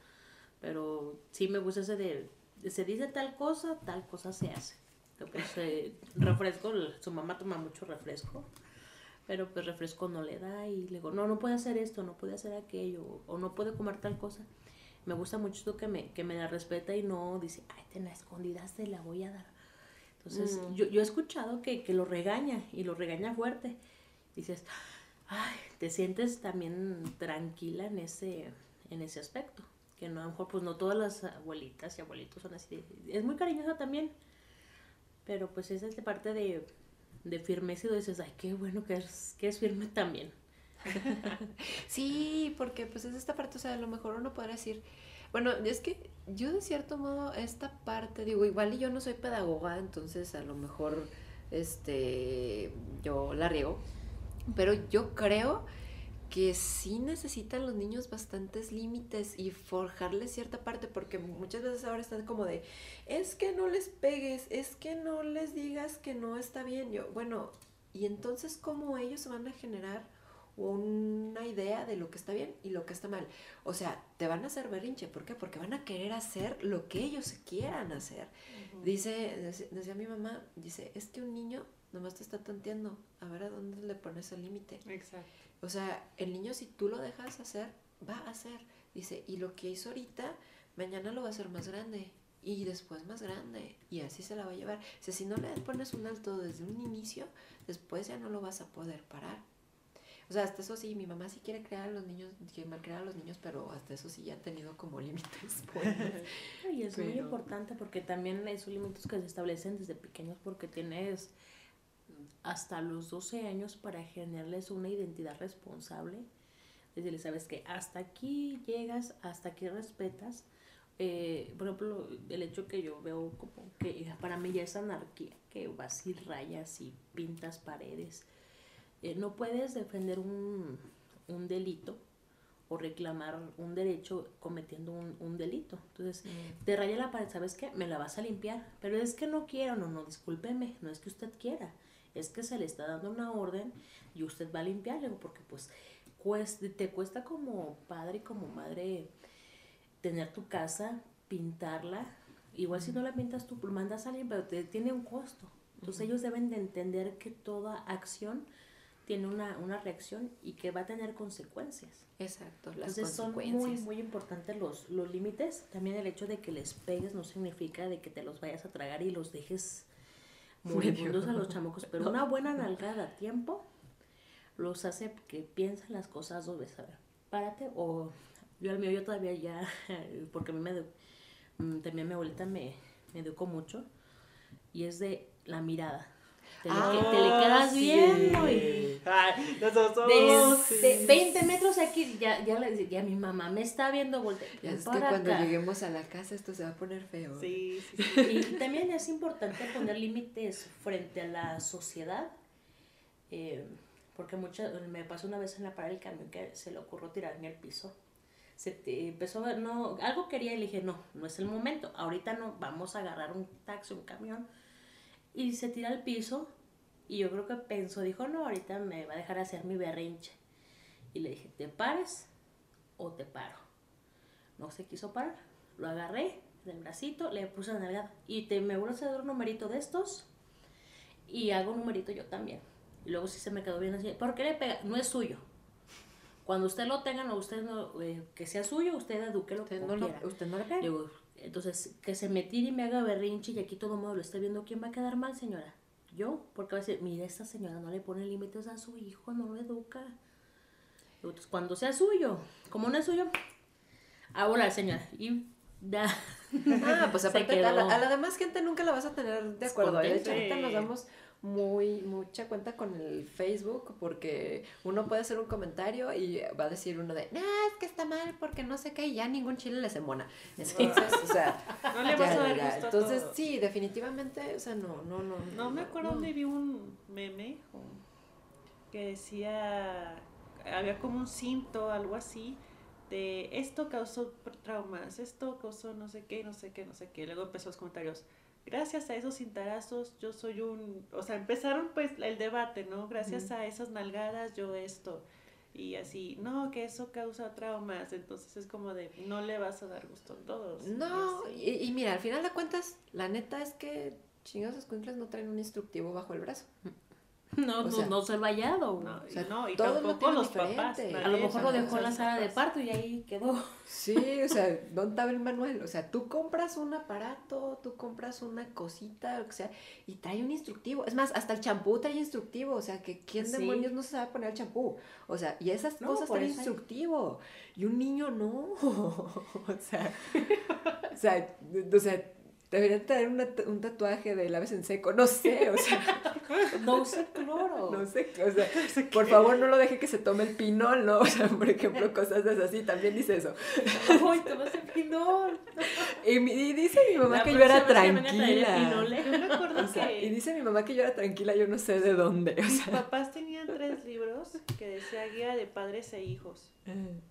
pero sí me gusta ese de, se dice tal cosa, tal cosa se hace. Eh, refresco, su mamá toma mucho refresco, pero pues refresco no le da y le digo, no, no puede hacer esto, no puede hacer aquello, o no puede comer tal cosa. Me gusta mucho esto que me, que me la respeta y no dice, ay, te la escondidas, te la voy a dar. Entonces, Mm. yo, yo he escuchado que, que lo regaña y lo regaña fuerte. Dices, ay, te sientes también tranquila en ese, en ese aspecto. Que no, a lo mejor, pues no todas las abuelitas y abuelitos son así. Es muy cariñosa también. Pero pues es de parte de, de firmeza y dices, ay, qué bueno que es, que es firme también. *laughs* Sí, porque pues es esta parte, o sea, a lo mejor uno podría decir, bueno, es que yo de cierto modo esta parte, digo, igual yo no soy pedagoga, entonces a lo mejor, este, yo la riego, pero yo creo que sí necesitan los niños bastantes límites y forjarles cierta parte, porque muchas veces ahora están como de, es que no les pegues, es que no les digas que no está bien. Yo, bueno, y entonces cómo ellos van a generar una idea de lo que está bien y lo que está mal. O sea, te van a hacer berrinche. ¿Por qué? Porque van a querer hacer lo que ellos quieran hacer. Dice, dec- decía mi mamá, dice, es que un niño nomás te está tanteando. A ver a dónde le pones el límite. Exacto. O sea, el niño si tú lo dejas hacer, va a hacer. Dice, y lo que hizo ahorita, mañana lo va a hacer más grande. Y después más grande. Y así se la va a llevar. O sea, si no le pones un alto desde un inicio, después ya no lo vas a poder parar. O sea, hasta eso sí, mi mamá sí quiere crear a los niños, quiere malcriar a los niños, pero hasta eso sí ya ha tenido como límites. *laughs* *laughs* Y es muy importante porque también esos límites que se establecen desde pequeños porque tienes hasta los 12 años para generarles una identidad responsable. Decirles, sabes que hasta aquí llegas, hasta aquí respetas. Eh, por ejemplo, el hecho que yo veo como que para mí ya es anarquía, que vas y rayas y pintas paredes. Eh, no puedes defender un, un delito o reclamar un derecho cometiendo un, un delito. Entonces, te raya la pared, ¿sabes qué? Me la vas a limpiar. Pero es que no quiero, no, no, discúlpeme, no es que usted quiera. Es que se le está dando una orden y usted va a limpiarle, porque pues cuesta, te cuesta como padre y como madre tener tu casa, pintarla. Igual si no la pintas tú, mandas a alguien, pero te, tiene un costo. Entonces ellos deben de entender que toda acción tiene una, una reacción y que va a tener consecuencias. Exacto, las Entonces son muy, muy importantes los, los límites. También el hecho de que les pegues no significa de que te los vayas a tragar y los dejes moribundos a los chamacos. Pero una buena nalgada a tiempo los hace que piensen las cosas dos veces. A ver, párate o yo al mío yo todavía ya, *laughs* porque a mí me, mm, también mi abuelita me, me educó mucho y es de la mirada. Te, le, que- te le quedas sí. viendo y Ay, nosotros. de, de sí. 20 metros aquí, ya, ya le ya mi mamá me está viendo voltear. Ya es que cuando acá. lleguemos a la casa esto se va a poner feo. Sí, sí, sí. Y también es importante poner límites frente a la sociedad, eh, porque muchas, me pasó una vez en la parada del camión que se le ocurrió tirarme al piso. Se te- empezó a ver, no, algo quería y le dije, no, no es el momento, ahorita no, vamos a agarrar un taxi, un camión. Y se tira al piso y yo creo que pensó, dijo, no, ahorita me va a dejar hacer mi berrinche. Y le dije, ¿te pares o te paro? No se quiso parar. Lo agarré del bracito, le puse la nalgada. Y te, me vuelvo a dar un numerito de estos. Y hago un numerito yo también. Y luego sí se me quedó bien así. ¿Por qué le pega? No es suyo. Cuando usted lo tenga, no, usted no, eh, que sea suyo, usted eduque lo Usted como no, lo, quiera. usted no le pega. Digo, entonces, que se me tire y me haga berrinche y aquí todo el mundo lo está viendo. ¿Quién va a quedar mal, señora? Yo, porque va a decir, mira, esta señora no le pone límites a su hijo, no lo educa. Entonces, cuando sea suyo, como no es suyo, ahora señora. Y da. Ah, pues *laughs* aparte a la, quedó. a la demás gente nunca la vas a tener de acuerdo. De hecho, ahorita nos damos muy mucha cuenta con el Facebook porque uno puede hacer un comentario y va a decir uno de, no, es que está mal porque no sé qué y ya ningún chile les embona. Entonces, o sea, *laughs* No le ya, vas a ya, dar ya. gusto a Entonces, todos. sí, definitivamente, o sea, no, no, no. No me acuerdo no. dónde vi un meme que decía, había como un cinto, algo así, de esto causó traumas, esto causó no sé qué, no sé qué, no sé qué. Luego empezó los comentarios. Gracias a esos cintarazos yo soy un... O sea, empezaron pues el debate, ¿no? Gracias a esas nalgadas yo esto. Y así, no, que eso causa traumas. Entonces es como de, no le vas a dar gusto a todos. No, Y y mira, al final de cuentas, la neta es que chingados escuincles no traen un instructivo bajo el brazo. *laughs* No, O no, sea, no ser vallado. No, O sea, no, y todos lo tampoco tienen los papás. nadie a lo mejor lo dejó en la sala de parto y ahí quedó. Sí, o sea, ¿dónde estaba el manual? O sea, tú compras un aparato, tú compras una cosita, lo que sea, y trae un instructivo. Es más, hasta el champú trae instructivo. O sea, que ¿quién Sí. demonios no se sabe poner el champú? O sea, y esas No, cosas traen hay- instructivo. Y un niño no. *laughs* o sea, o sea, o sea, deberían traer una- un tatuaje de laves en seco. No sé, o sea, *laughs* No use cloro. no sé, o sea, *laughs* por favor no lo deje que se tome el pinol, ¿no? O sea, por ejemplo, cosas de esas así, también dice eso. *laughs* Ay, vas a pinol. Y, dice mi mamá La que yo era tranquila. pinole. Yo me acuerdo O sea, que y dice mi mamá que yo era tranquila, yo no sé de dónde. O mis sea, papás tenían tres libros que decía guía de padres e hijos.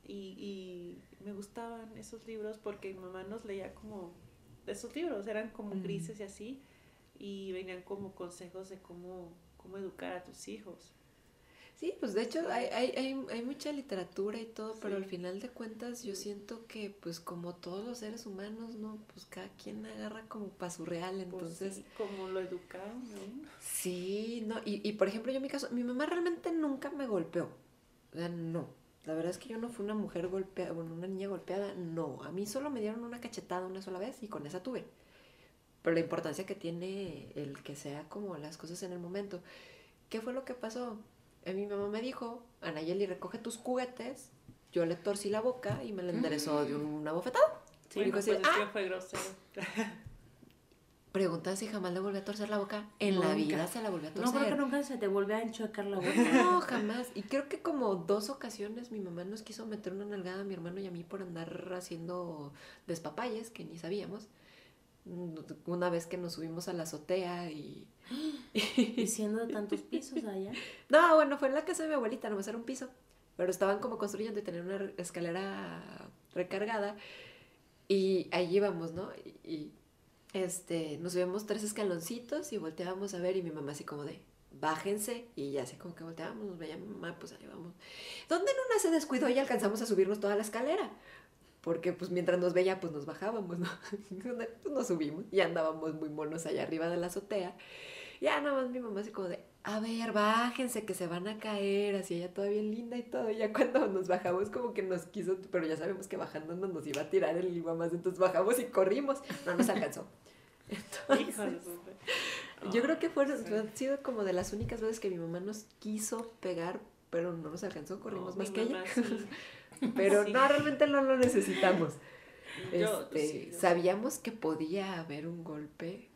Y, y me gustaban esos libros porque mi mamá nos leía como esos libros, eran como Mm. grises y así, y venían como consejos de cómo, cómo educar a tus hijos. sí, pues de hecho hay, hay, hay, hay mucha literatura y todo, pero al final de cuentas yo siento que pues como todos los seres humanos, ¿no? Pues cada quien agarra como para su real, Pues entonces... sí, como lo educaron a uno. Sí, no, y, y por ejemplo, yo en mi caso, mi mamá realmente nunca me golpeó. O sea, no. La verdad es que yo no fui una mujer golpeada, bueno, una niña golpeada, no. A mí solo me dieron una cachetada una sola vez y con esa tuve. Pero la importancia que tiene el que sea como las cosas en el momento. ¿Qué fue lo que pasó? A mi mamá me dijo, Anayeli, recoge tus juguetes. Yo le torcí la boca y me la enderezó de una bofetada. Sí, Dijo no, así, pues es "Ah". que fue grosero. *laughs* Pregunta si jamás le volví a torcer la boca. En la vida se la volvió a No torcer. creo que nunca se te vuelve a enchocar la boca. No, jamás. Y creo que como dos ocasiones mi mamá nos quiso meter una nalgada a mi hermano y a mí por andar haciendo despapalles que ni sabíamos. Una vez que nos subimos a la azotea y... *gasps* Y siendo tantos pisos allá. No, bueno, fue en la casa de mi abuelita, nomás era un piso. Pero estaban como construyendo y tenían una escalera recargada. Y allí íbamos, ¿no? Y, este, nos subíamos tres escaloncitos y volteábamos a ver y mi mamá así como de, bájense. Y ya así como que volteábamos, nos veía mamá, pues ahí vamos. ¿Dónde en una se descuidó y alcanzamos a subirnos toda la escalera? Porque pues mientras nos veía, pues nos bajábamos, ¿no? *laughs* pues nos subimos y andábamos muy monos allá arriba de la azotea. Ya nada más mi mamá así como de, a ver, bájense que se van a caer, así ella toda bien linda y todo. Y ya cuando nos bajamos como que nos quiso, pero ya sabemos que bajando nos iba a tirar el más, entonces bajamos y corrimos. No nos alcanzó. Entonces, su- *laughs* yo creo que fueron, Sí. han sido como de las únicas veces que mi mamá nos quiso pegar, pero no nos alcanzó, corrimos más que ella. sí. *laughs* Pero Sí. no, realmente no lo necesitamos. Yo, Este, yo- sabíamos que podía haber un golpe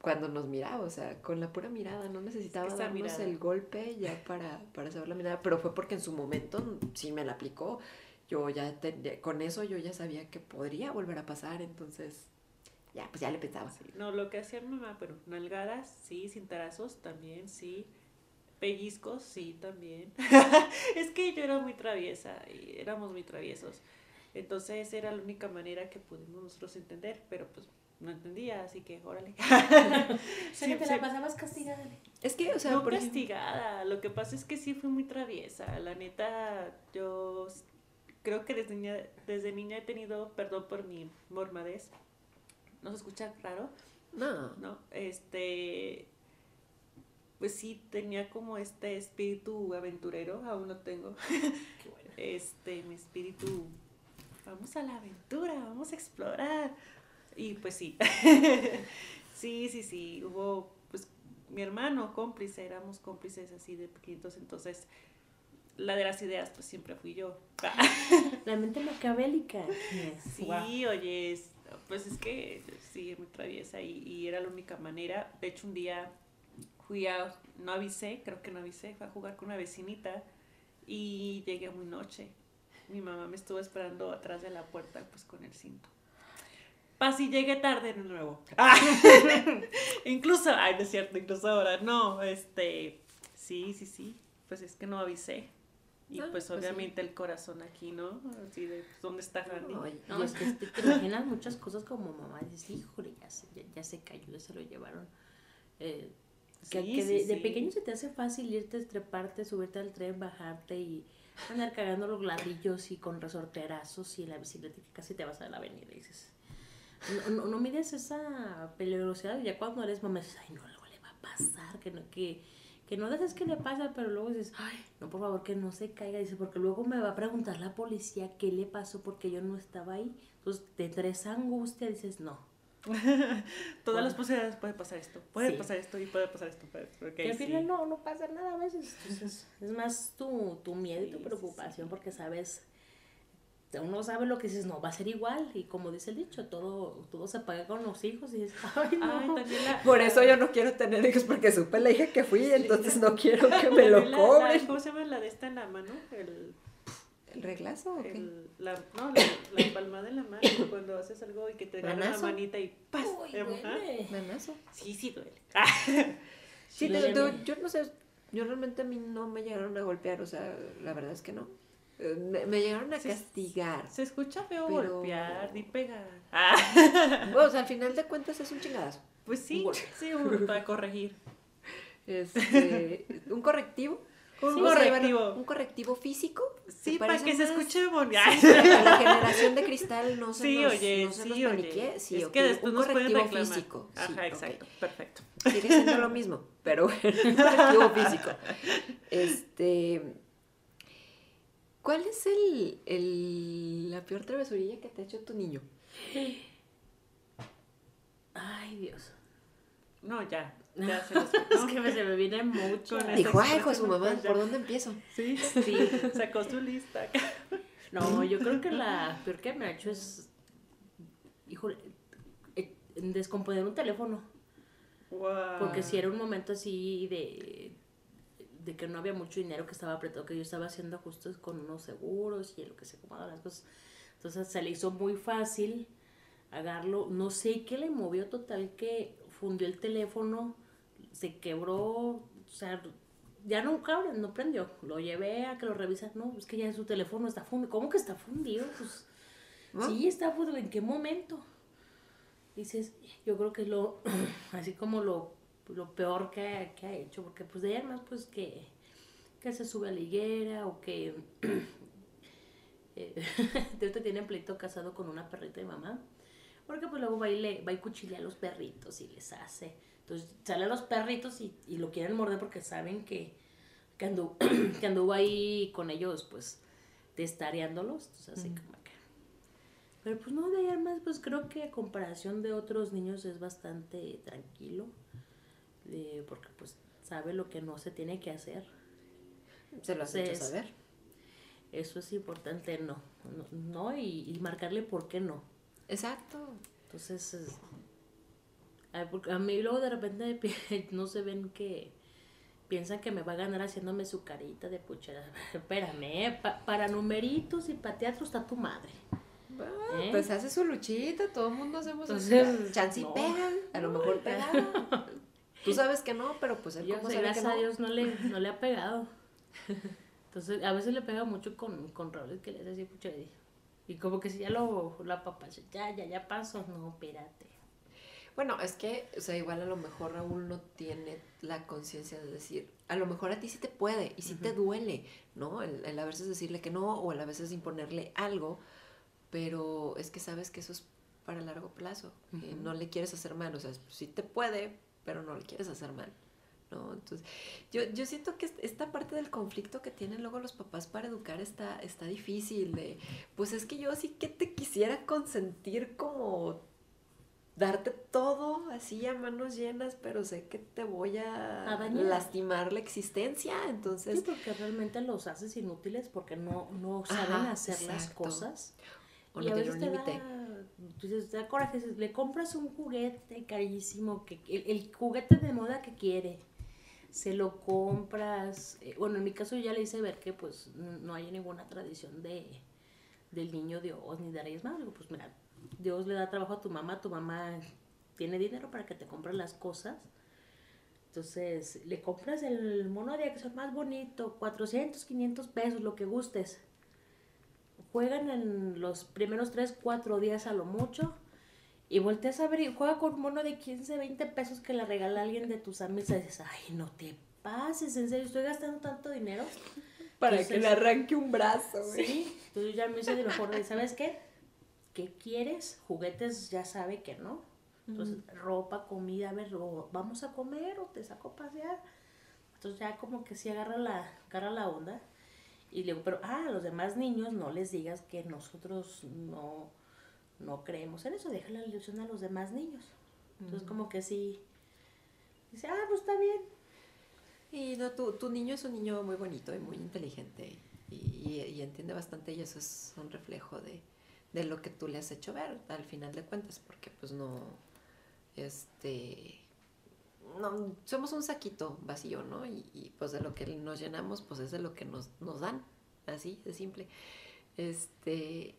cuando nos miraba, o sea, con la pura mirada, no necesitaba Esa darnos mirada. el golpe ya para, para saber la mirada, pero fue porque en su momento sí me la aplicó. Yo ya- con eso yo ya sabía que podría volver a pasar, entonces ya, pues ya le pensaba. Sí, No, lo que hacía mi mamá, pero nalgadas, sí, cintarazos también, sí. Pellizcos, sí, también. *laughs* es que yo era muy traviesa y éramos muy traviesos. Entonces era la única manera que pudimos nosotros entender, pero pues no entendía, así que órale. *laughs* Sea, que te Sí, la sí. pasabas castigada. Es que, o sea, no por ejemplo- castigada, lo que pasa es que sí fui muy traviesa. La neta, yo creo que desde niña, desde niña he tenido, perdón por mi mormadez, ¿no se escucha raro? no, *laughs* ¿no? Este, pues sí, tenía como este espíritu aventurero, aún lo tengo. *laughs* Qué bueno. Este, mi espíritu, vamos a la aventura, vamos a explorar. Y pues sí, *laughs* sí, sí, sí, hubo, pues mi hermano cómplice, éramos cómplices así de pequeñitos, entonces la de las ideas, pues siempre fui yo. La mente macabélica. Sí, Guau. oye, es- pues es que sí, muy traviesa y, y era la única manera. De hecho, un día fui a, no avisé, creo que no avisé, fui a jugar con una vecinita y llegué muy noche. Mi mamá me estuvo esperando atrás de la puerta, pues con el cinto. Paz y llegué tarde de nuevo. *laughs* incluso, ay, no es cierto, incluso ahora, no, este, sí, sí, sí, pues es que no avisé. Y Ah, pues pues sí. obviamente el corazón aquí, ¿no? Así de, pues, ¿dónde está Randy? no, No, es que te, te imaginas muchas cosas como mamá. Dices, híjole, ya se, ya, ya se cayó, ya se lo llevaron. Eh, que, Sí, que sí, de, de sí. pequeño se te hace fácil irte, treparte, subirte al tren, bajarte y andar cagando los ladrillos y con resorterazos y la bicicleta que casi te vas a la avenida y dices, no, no, no mides esa peligrosidad y ya cuando eres mamá dices, ay no, algo le va a pasar, que no, que, que no sabes qué le pasa, pero luego dices, ay, no, por favor, que no se caiga. Dice, porque luego me va a preguntar la policía qué le pasó porque yo no estaba ahí. Entonces, te traes angustia, dices, no. *laughs* Todas las posibilidades puede pasar esto, puede Sí. pasar esto y puede pasar esto. puede- porque Que al sí. final no, no pasa nada a veces. Entonces, es más tu, tu miedo y tu preocupación porque sabes, uno sabe lo que dices, no, va a ser igual. Y como dice el dicho, todo, todo se paga con los hijos y dices, *laughs* ay, no. Ay, también la- Por eso yo no quiero tener hijos porque supe la hija que fui, entonces no quiero *laughs* que me lo también la- la- cobren. ¿Cómo se llama la de esta en la mano? El, ¿El reglazo o qué? el- la, no, la, la palmada en la mano, *laughs* cuando haces algo y que te agarra la manita y ¡paz! Uy, duele. ¿Manazo? Sí, sí duele. Sí, Duele. te- te- yo no sé, yo realmente a mí no me llegaron a golpear, o sea, la verdad es que no. Me, me llegaron a Sí, castigar. Se escucha feo Pero- golpear ni pegar. Ah, *laughs* Bueno, o sea, al final de cuentas es un chingadazo. pues sí, sí, un- para corregir. Este, *laughs* un correctivo. Un correctivo. Un correctivo físico. Sí, ¿te para que se más? escuche bonito. Que *laughs* la generación de cristal no se Sí, nos, oye, no se sí, nos oye. Sí, es que después un nos pueden correctivo reclamar. físico. sí, Ajá, exacto, perfecto. Sigue siendo lo mismo, pero bueno, un correctivo físico. Este. ¿Cuál es el, el, la peor travesurilla que te ha hecho tu niño? Ay, Dios. No, ya. *laughs* Ya se los Es que me, se me viene mucho. Con Dijo, hijo de su mamá, pues, ya. ¿por dónde empiezo? Sí, Sí. sacó su lista. No, yo creo que la peor que me ha hecho es, híjole, eh, descomponer un teléfono. Wow. Porque si era un momento así de, de que no había mucho dinero, que estaba apretado, que yo estaba haciendo ajustes con unos seguros y lo que se acomodaban las cosas. Entonces se le hizo muy fácil agarrarlo. No sé qué le movió total que fundió el teléfono, se quebró, o sea, ya no no prendió. Lo llevé a que lo revisan. No, es que ya su teléfono está fundido. ¿Cómo que está fundido? Pues ¿No? sí, está fundido. ¿En qué momento? Dices, yo creo que lo, *clears throat* así como lo, lo peor que, ha- que ha hecho, porque pues de ahí además pues que, que se sube a la higuera o que eh, de *laughs* ahorita tienen pleito casado con una perrita de mamá, porque pues luego va y, le, va y cuchilea a los perritos y les hace. Entonces salen los perritos y, y lo quieren morder porque saben que, que, anduvo, *clears throat* que anduvo ahí con ellos pues testareándolos, entonces así como que... Pero pues no, de ahí además pues creo que a comparación de otros niños es bastante tranquilo, eh, porque pues sabe lo que no se tiene que hacer. Se lo has hecho saber. Eso es importante, no, no, no, y, y marcarle por qué no. Exacto. Entonces, es- a, porque a mí luego de repente *laughs* no se ven que piensan que me va a ganar haciéndome su carita de puchera. *laughs* Espérame, ¿eh? Pa- para numeritos y para teatro está tu madre. Ah, ¿Eh? Pues hace su luchita, todo el mundo hacemos Entonces, Chance y no. pegan, a lo mejor pegaron. *laughs* Tú sabes que no, pero pues él Yo como sé, sabe que gracias no. a Dios no le, *laughs* no le ha pegado. Entonces, a veces le pega mucho con, con Raúl que le hace así puchera. y- Y como que si ya lo, la papá, ya, ya, ya pasó. No, espérate. Bueno, es que, o sea, igual a lo mejor Raúl no tiene la conciencia de decir, a lo mejor a ti sí te puede y sí te duele, ¿no? El, el a veces decirle que no o el a veces imponerle algo, pero es que sabes que eso es para largo plazo, Ujú. no le quieres hacer mal, o sea, sí te puede, pero no le quieres hacer mal, ¿no? Entonces, yo, yo siento que est- esta parte del conflicto que tienen luego los papás para educar está, está difícil, de, pues es que yo sí que te quisiera consentir como darte todo así a manos llenas, pero sé que te voy a, lastimar la existencia, Sí, entonces... porque realmente los haces inútiles porque no, no saben Ajá, hacer las cosas. O no a tiene veces un te límite. da, dices, te da coraje, le compras un juguete carísimo, que el, el juguete de moda que quiere, se lo compras, eh, bueno, en mi caso ya le hice ver que pues no hay ninguna tradición de del niño Dios ni de Reyes Magos, Digo, pues mira, Dios le da trabajo a tu mamá, tu mamá tiene dinero para que te compre las cosas, entonces le compras el mono de acción más bonito, 400, 500 pesos, lo que gustes, juegan en los primeros 3, 4 días a lo mucho. Y volteas a ver y juega con un mono de 15, 20 pesos que le regala alguien de tus amigos. Y dices, ay, no te pases, en serio, estoy gastando tanto dinero. Para Entonces- que le arranque un brazo, güey. Sí, entonces ya me hice de mejor, de, ¿sabes qué? ¿Qué quieres? Juguetes ya sabe que no. Entonces, ropa, comida, a ver, o vamos a comer o te saco a pasear. Entonces ya como que sí agarra la, agarra la onda. Y le digo, pero ah, a los demás niños no les digas que nosotros no, no creemos en eso, déjale la ilusión a los demás niños. Entonces como que sí, dice, ah, pues está bien. Y no, tu, tu niño es un niño muy bonito y muy inteligente y, y- y entiende bastante y eso es un reflejo de, de lo que tú le has hecho ver al final de cuentas, porque pues no, este, no, somos un saquito vacío, ¿no? Y, y, pues de lo que nos llenamos, pues es de lo que nos, nos dan, así de simple. Este,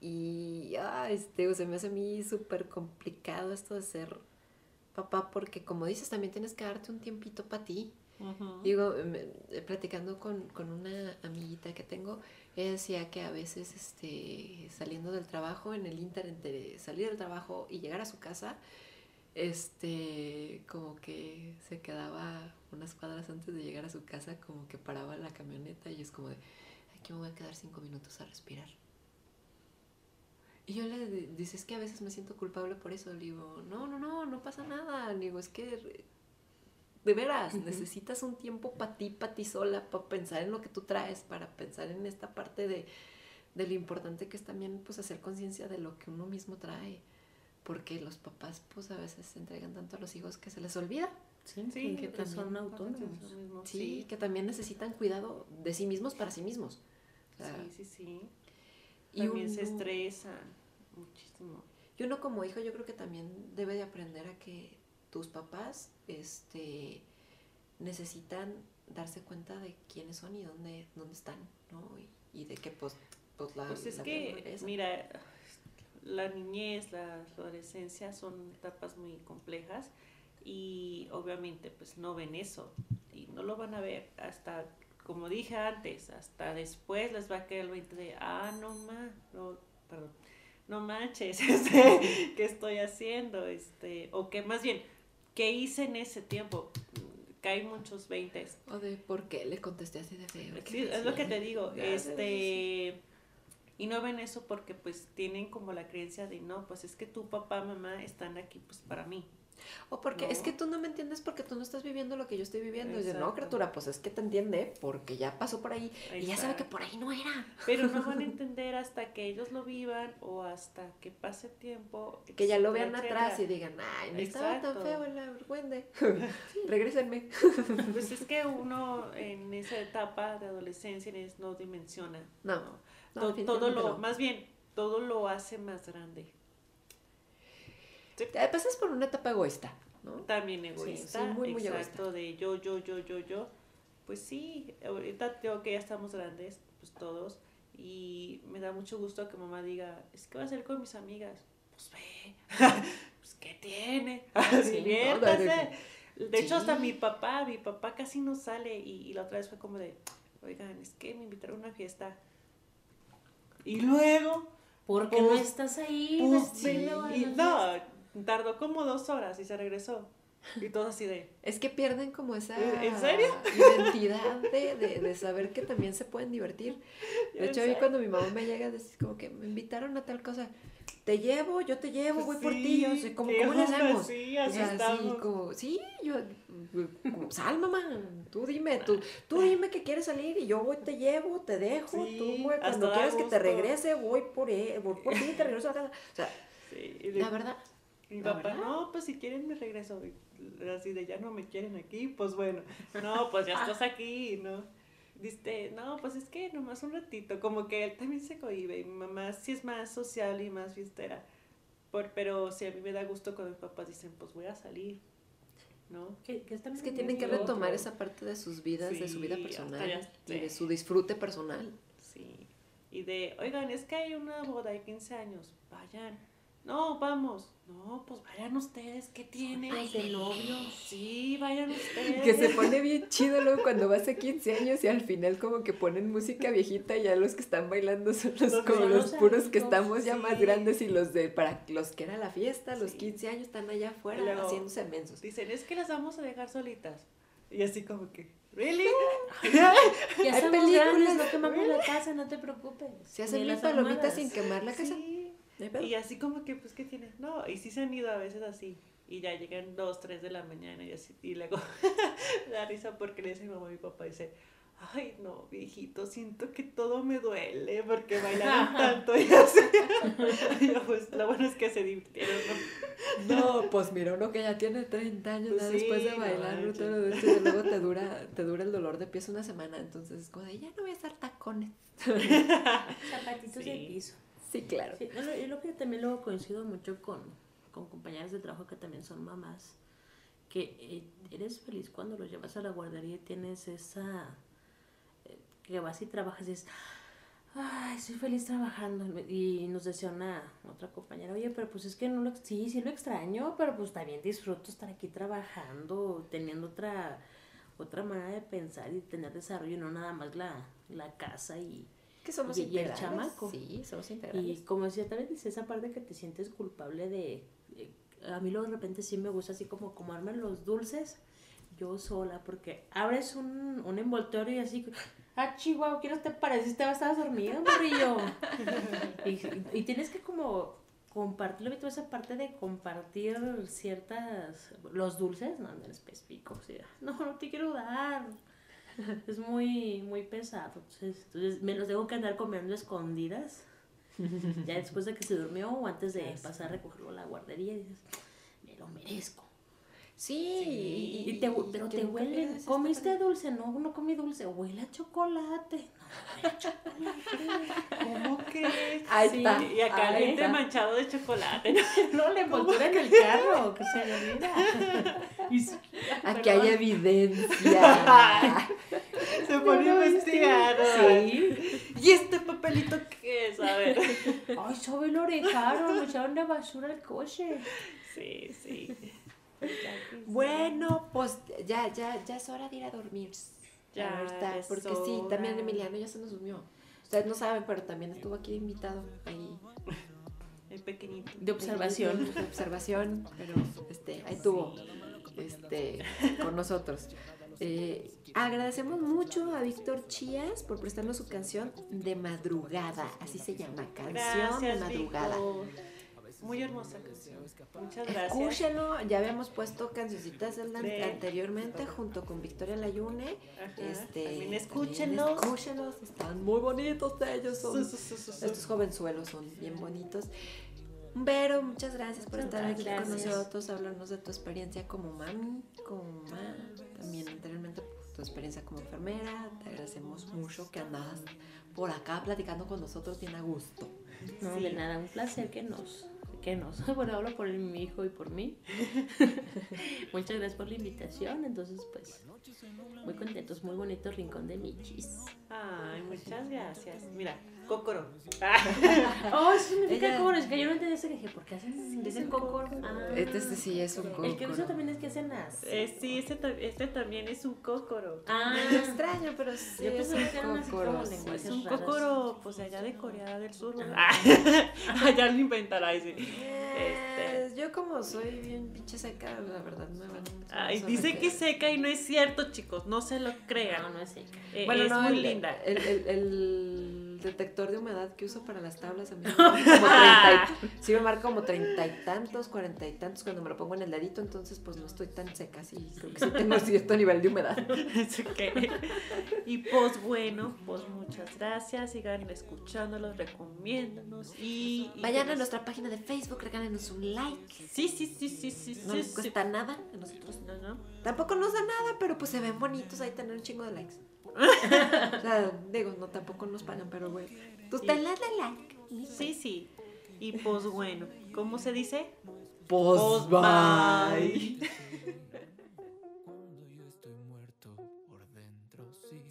y, ah, este, se me hace a mí súper complicado esto de ser papá, porque como dices, también tienes que darte un tiempito para ti. Ujú. Digo, me- eh, platicando con, con una amiguita que tengo, ella decía que a veces este, saliendo del trabajo, en el inter entre salir del trabajo y llegar a su casa, este, como que se quedaba unas cuadras antes de llegar a su casa, como que paraba la camioneta y es como de, aquí me voy a quedar cinco minutos a respirar. Y yo le di- dice, es que a veces me siento culpable por eso. Le digo, no, no, no, no pasa nada. Le digo, es que de veras, necesitas un tiempo para ti, para ti sola, para pensar en lo que tú traes, para pensar en esta parte de, de lo importante que es también pues hacer conciencia de lo que uno mismo trae. Porque los papás pues a veces se entregan tanto a los hijos que se les olvida. Sí, Sí, que también son autónomos. Sí, que también necesitan cuidado de sí mismos para sí mismos. O sea, sí, sí, sí. y También se estresan muchísimo. Y uno como hijo yo creo que también debe de aprender a que tus papás este, necesitan darse cuenta de quiénes son y dónde, dónde están, ¿no? Y, y de que pues, pues la... Pues es la que, mira, la niñez, la adolescencia son etapas muy complejas y obviamente pues no ven eso y no lo van a ver hasta, como dije antes, hasta después les va a caer el 20 de, ah, no ma, no, perdón, no manches, *laughs* este, ¿qué estoy haciendo? Este, o que más bien, ¿qué hice en ese tiempo? Caen muchos 20 O de por qué le contesté así de feo. ¿qué Sí, es lo que te digo, este, y no ven eso porque pues tienen como la creencia de no, pues es que tu papá, mamá están aquí pues para mí. O porque No. es que tú no me entiendes porque tú no estás viviendo lo que yo estoy viviendo. Y dice, no, Exacto. criatura, pues es que te entiende porque ya pasó por ahí. Y ya sabe que Exacto. por ahí no era. Pero no van a *laughs* entender hasta que ellos lo vivan o hasta que pase tiempo. Que ya lo etcétera, vean atrás y digan, ay, no estaba tan Exacto. feo el argüende. *laughs* Regrésenme. Pues es que uno en esa etapa de adolescencia es- no dimensiona. No, no, To- todo lo, no. más bien, todo lo hace más grande. Te pasas por una etapa egoísta, ¿no? También egoísta, sí, muy, muy exacto, de yo, yo, yo, yo, yo. Pues sí, ahorita tengo que ya estamos grandes, pues todos, y me da mucho gusto que mamá diga, es que va a ser con mis amigas. Pues ve, *laughs* pues ¿qué tiene? *laughs* Diviértase. De hecho, hasta Sí. mi papá, mi papá casi no sale, y, y la otra vez fue como de, oigan, es que me invitaron a una fiesta. Y luego, Porque no Pues- estás ahí. pues, sí, y no, tardó como dos horas y se regresó. Y todo así de, Es que pierden como esa ¿En serio? *laughs* identidad de, de, de saber que también se pueden divertir. De hecho, a mí cuando mi mamá me llega decir como que me invitaron a tal cosa, te llevo, yo te llevo, voy por ti, yo sé, ¿cómo, ¿cómo le hacemos? Sí, así sí, estamos. como, sí, yo, como, sal mamá, tú dime, tú, tú dime que quieres salir y yo voy, te llevo, te dejo, Sí, tú, güey, cuando quieras que te gusto. regrese, voy por, él, voy por ti, te regreso a la casa. O sea, Sí, y de- la verdad, mi la papá, verdad. no, pues si quieren me regreso. Y Así de ya no me quieren aquí, pues bueno. No, pues ya estás *laughs* aquí, ¿no? Dice, no, pues es que nomás un ratito, como que él también se cohibe. y Mi mamá sí es más social y más fiestera. Por, pero sí, a mí me da gusto cuando mis papás dicen, pues voy a salir, ¿no? Que, que es que tienen que otro. retomar esa parte de sus vidas, de su vida Sí, personal y de su disfrute personal. Sí. Y de, oigan, es que hay una boda de 15 años, vayan. No, vamos. No, pues vayan ustedes, ¿qué tienen? Ay, de novios. Sí, vayan ustedes. Que se pone bien chido luego cuando vas a 15 años y al final como que ponen música viejita y ya los que están bailando son los, Los como los puros que estamos ya más grandes y los de para los que era la fiesta, los Sí. 15 años están allá afuera Luego- haciéndose mensos. Dicen, es que las vamos a dejar solitas. Y así como que, ¿really? Ya Hay películas. grandes, no quemamos la casa, no te preocupes. Se hacen las palomitas sin quemar la casa. Sí. No. Y así como que, pues, ¿qué tiene? No, y sí se han ido a veces así. Y ya llegan dos, tres de la mañana y así. Y luego *laughs* da risa porque le dice mi mamá y mi papá, dice, ay no, viejito, siento que todo me duele porque bailaron *laughs* tanto y así. *laughs* Y yo, pues lo bueno es que se divirtieron, ¿no? No, pues mira, uno que ya tiene 30 años Pues sí, después de no bailar, manches. todo esto, y luego te dura, te dura el dolor de pies una semana, entonces es como de, ya no voy a usar tacones. Zapatitos Sí. de piso. Sí, claro. Sí, yo lo que también luego coincido mucho con, con compañeras de trabajo que también son mamás, que eh, eres feliz cuando los llevas a la guardería y tienes esa, eh, que vas y trabajas y dices, ay, soy feliz trabajando. Y nos decía una otra compañera, oye, pero pues es que no lo, sí, sí lo extraño, pero pues también disfruto estar aquí trabajando, teniendo otra, otra manera de pensar y tener desarrollo, no nada más la, la casa y... Que somos Y- y el chamaco. Sí, somos Y integrales. como decía, también dice esa parte que te sientes culpable de... eh, a mí luego de repente sí me gusta así como comerme los dulces yo sola, porque abres un, un envoltorio y así... Ah, chihuahua, ¿qué no te pareciste? Estabas dormido, morrillo. *laughs* y, y tienes que como compartir, ¿lo esa parte de compartir ciertas... Los dulces, no, en específico. o sea, no, no te quiero dar. *laughs* Es muy, muy pesado. Entonces, entonces me los tengo que andar comiendo escondidas. Ya después de que se durmió o antes de pasar a recogerlo a la guardería, y dices, me lo merezco. Sí, Y, te, pero te huele. ¿Comiste dulce? No, no comí dulce. Huele a chocolate. No, huele a chocolate. ¿Cómo crees? Ahí Sí, está. Y acá ahí está. manchado de chocolate. *laughs* ¿no? La envoltura en el carro, que se le *laughs* sí, Aquí hay evidencia. *laughs* Se pone a investigar. ¿no? Sí. ¿Y este papelito qué es? A ver. Ay, sobre lo orejaron, me echaron de basura al coche. Sí, sí. Bueno, pues ya, ya, ya es hora de ir a dormir. Ya porque sí, también Emiliano ya se nos durmió. Ustedes no saben, pero también estuvo aquí de invitado ahí. El pequeñito. De observación. De observación, pero este, ahí estuvo este, con nosotros. Eh, agradecemos mucho a Víctor Chías por prestarnos su canción de madrugada, así se llama, canción de madrugada. Muy hermosa canción. Muchas gracias. Escúchenlo, ya habíamos puesto cancioncitas Sí. anteriormente junto con Victoria Layune. Ajá. Este, También también escúchenlos. escúchenlos, están muy bonitos ellos. Son, Su, su, su, su, su. estos jovenzuelos son bien bonitos. Vero, muchas gracias por Muchas estar aquí con nosotros, hablarnos de tu experiencia como mami, como mamá, también anteriormente tu experiencia como enfermera. Te agradecemos mucho que andas por acá platicando con nosotros bien a gusto. No, de nada, un placer que nos, que nos, *laughs* bueno, hablo por mi hijo y por mí. *laughs* Muchas gracias por la invitación, entonces pues, muy contentos, muy bonito rincón de Michis. Ay, muchas gracias. Mira, Cocoro. *laughs* Oh, eso significa Ella- cocoro, es que yo no entendí eso, que dije, ¿por qué hacen, dicen cocoro? Ah, Este, este sí es un El que usa cocoro. también es que hacen las... Eh, sí, este, ta- este también es un cocoro. Ah, Extraño, pero sí Yo pensaba que eran un así cocoro. como sí. Es un cocoro, pues allá de Corea del Sur. ¿verdad? *laughs* allá lo inventará. sí. Eh, Yo como soy bien pinche seca, la verdad van Ay, dice que es seca y no es cierto, chicos. No se lo no, crean. no es seca. Eh, Bueno, es no, muy el, linda. El, el- el detector de humedad que uso para las tablas a mí *laughs* me marca como treinta y, *laughs* sí me marca como treinta y tantos, cuarenta y tantos cuando me lo pongo en el dedito, entonces pues no estoy tan seca, sí, creo que sí tengo *laughs* cierto nivel de humedad. Y pues bueno, pues muchas gracias. Sigan escuchándolos, recomiéndanos. Y, y Vayan a nos- nuestra página de Facebook, regálenos un like. Sí, sí, sí, sí, sí. No sí, sí. cuesta nada a nosotros. No, no. Tampoco nos da nada, pero pues se ven bonitos ahí tener un chingo de likes. O sea, digo, no tampoco nos pagan, pero bueno. Tú Y- te la de like. Sí, sí. Y pues bueno, ¿cómo se dice? Pues Pues bye. Cuando yo estoy muerto por dentro, sí.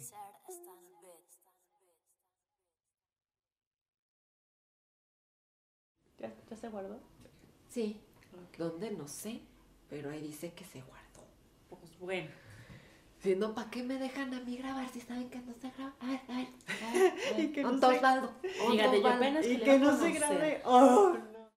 ¿Ya, ya se guardó? Sí. ¿Dónde? No sé. Pero ahí dice que se guardó. Pues bueno. Si no, ¿para qué me dejan a mí grabar si saben que no se graba? A ver, a ver. A ver, *laughs* a ver. Y que no ¿Dónde se- Osvaldo? ¿Dónde Fíjate, yo apenas Y que no se grabe. ¡Oh!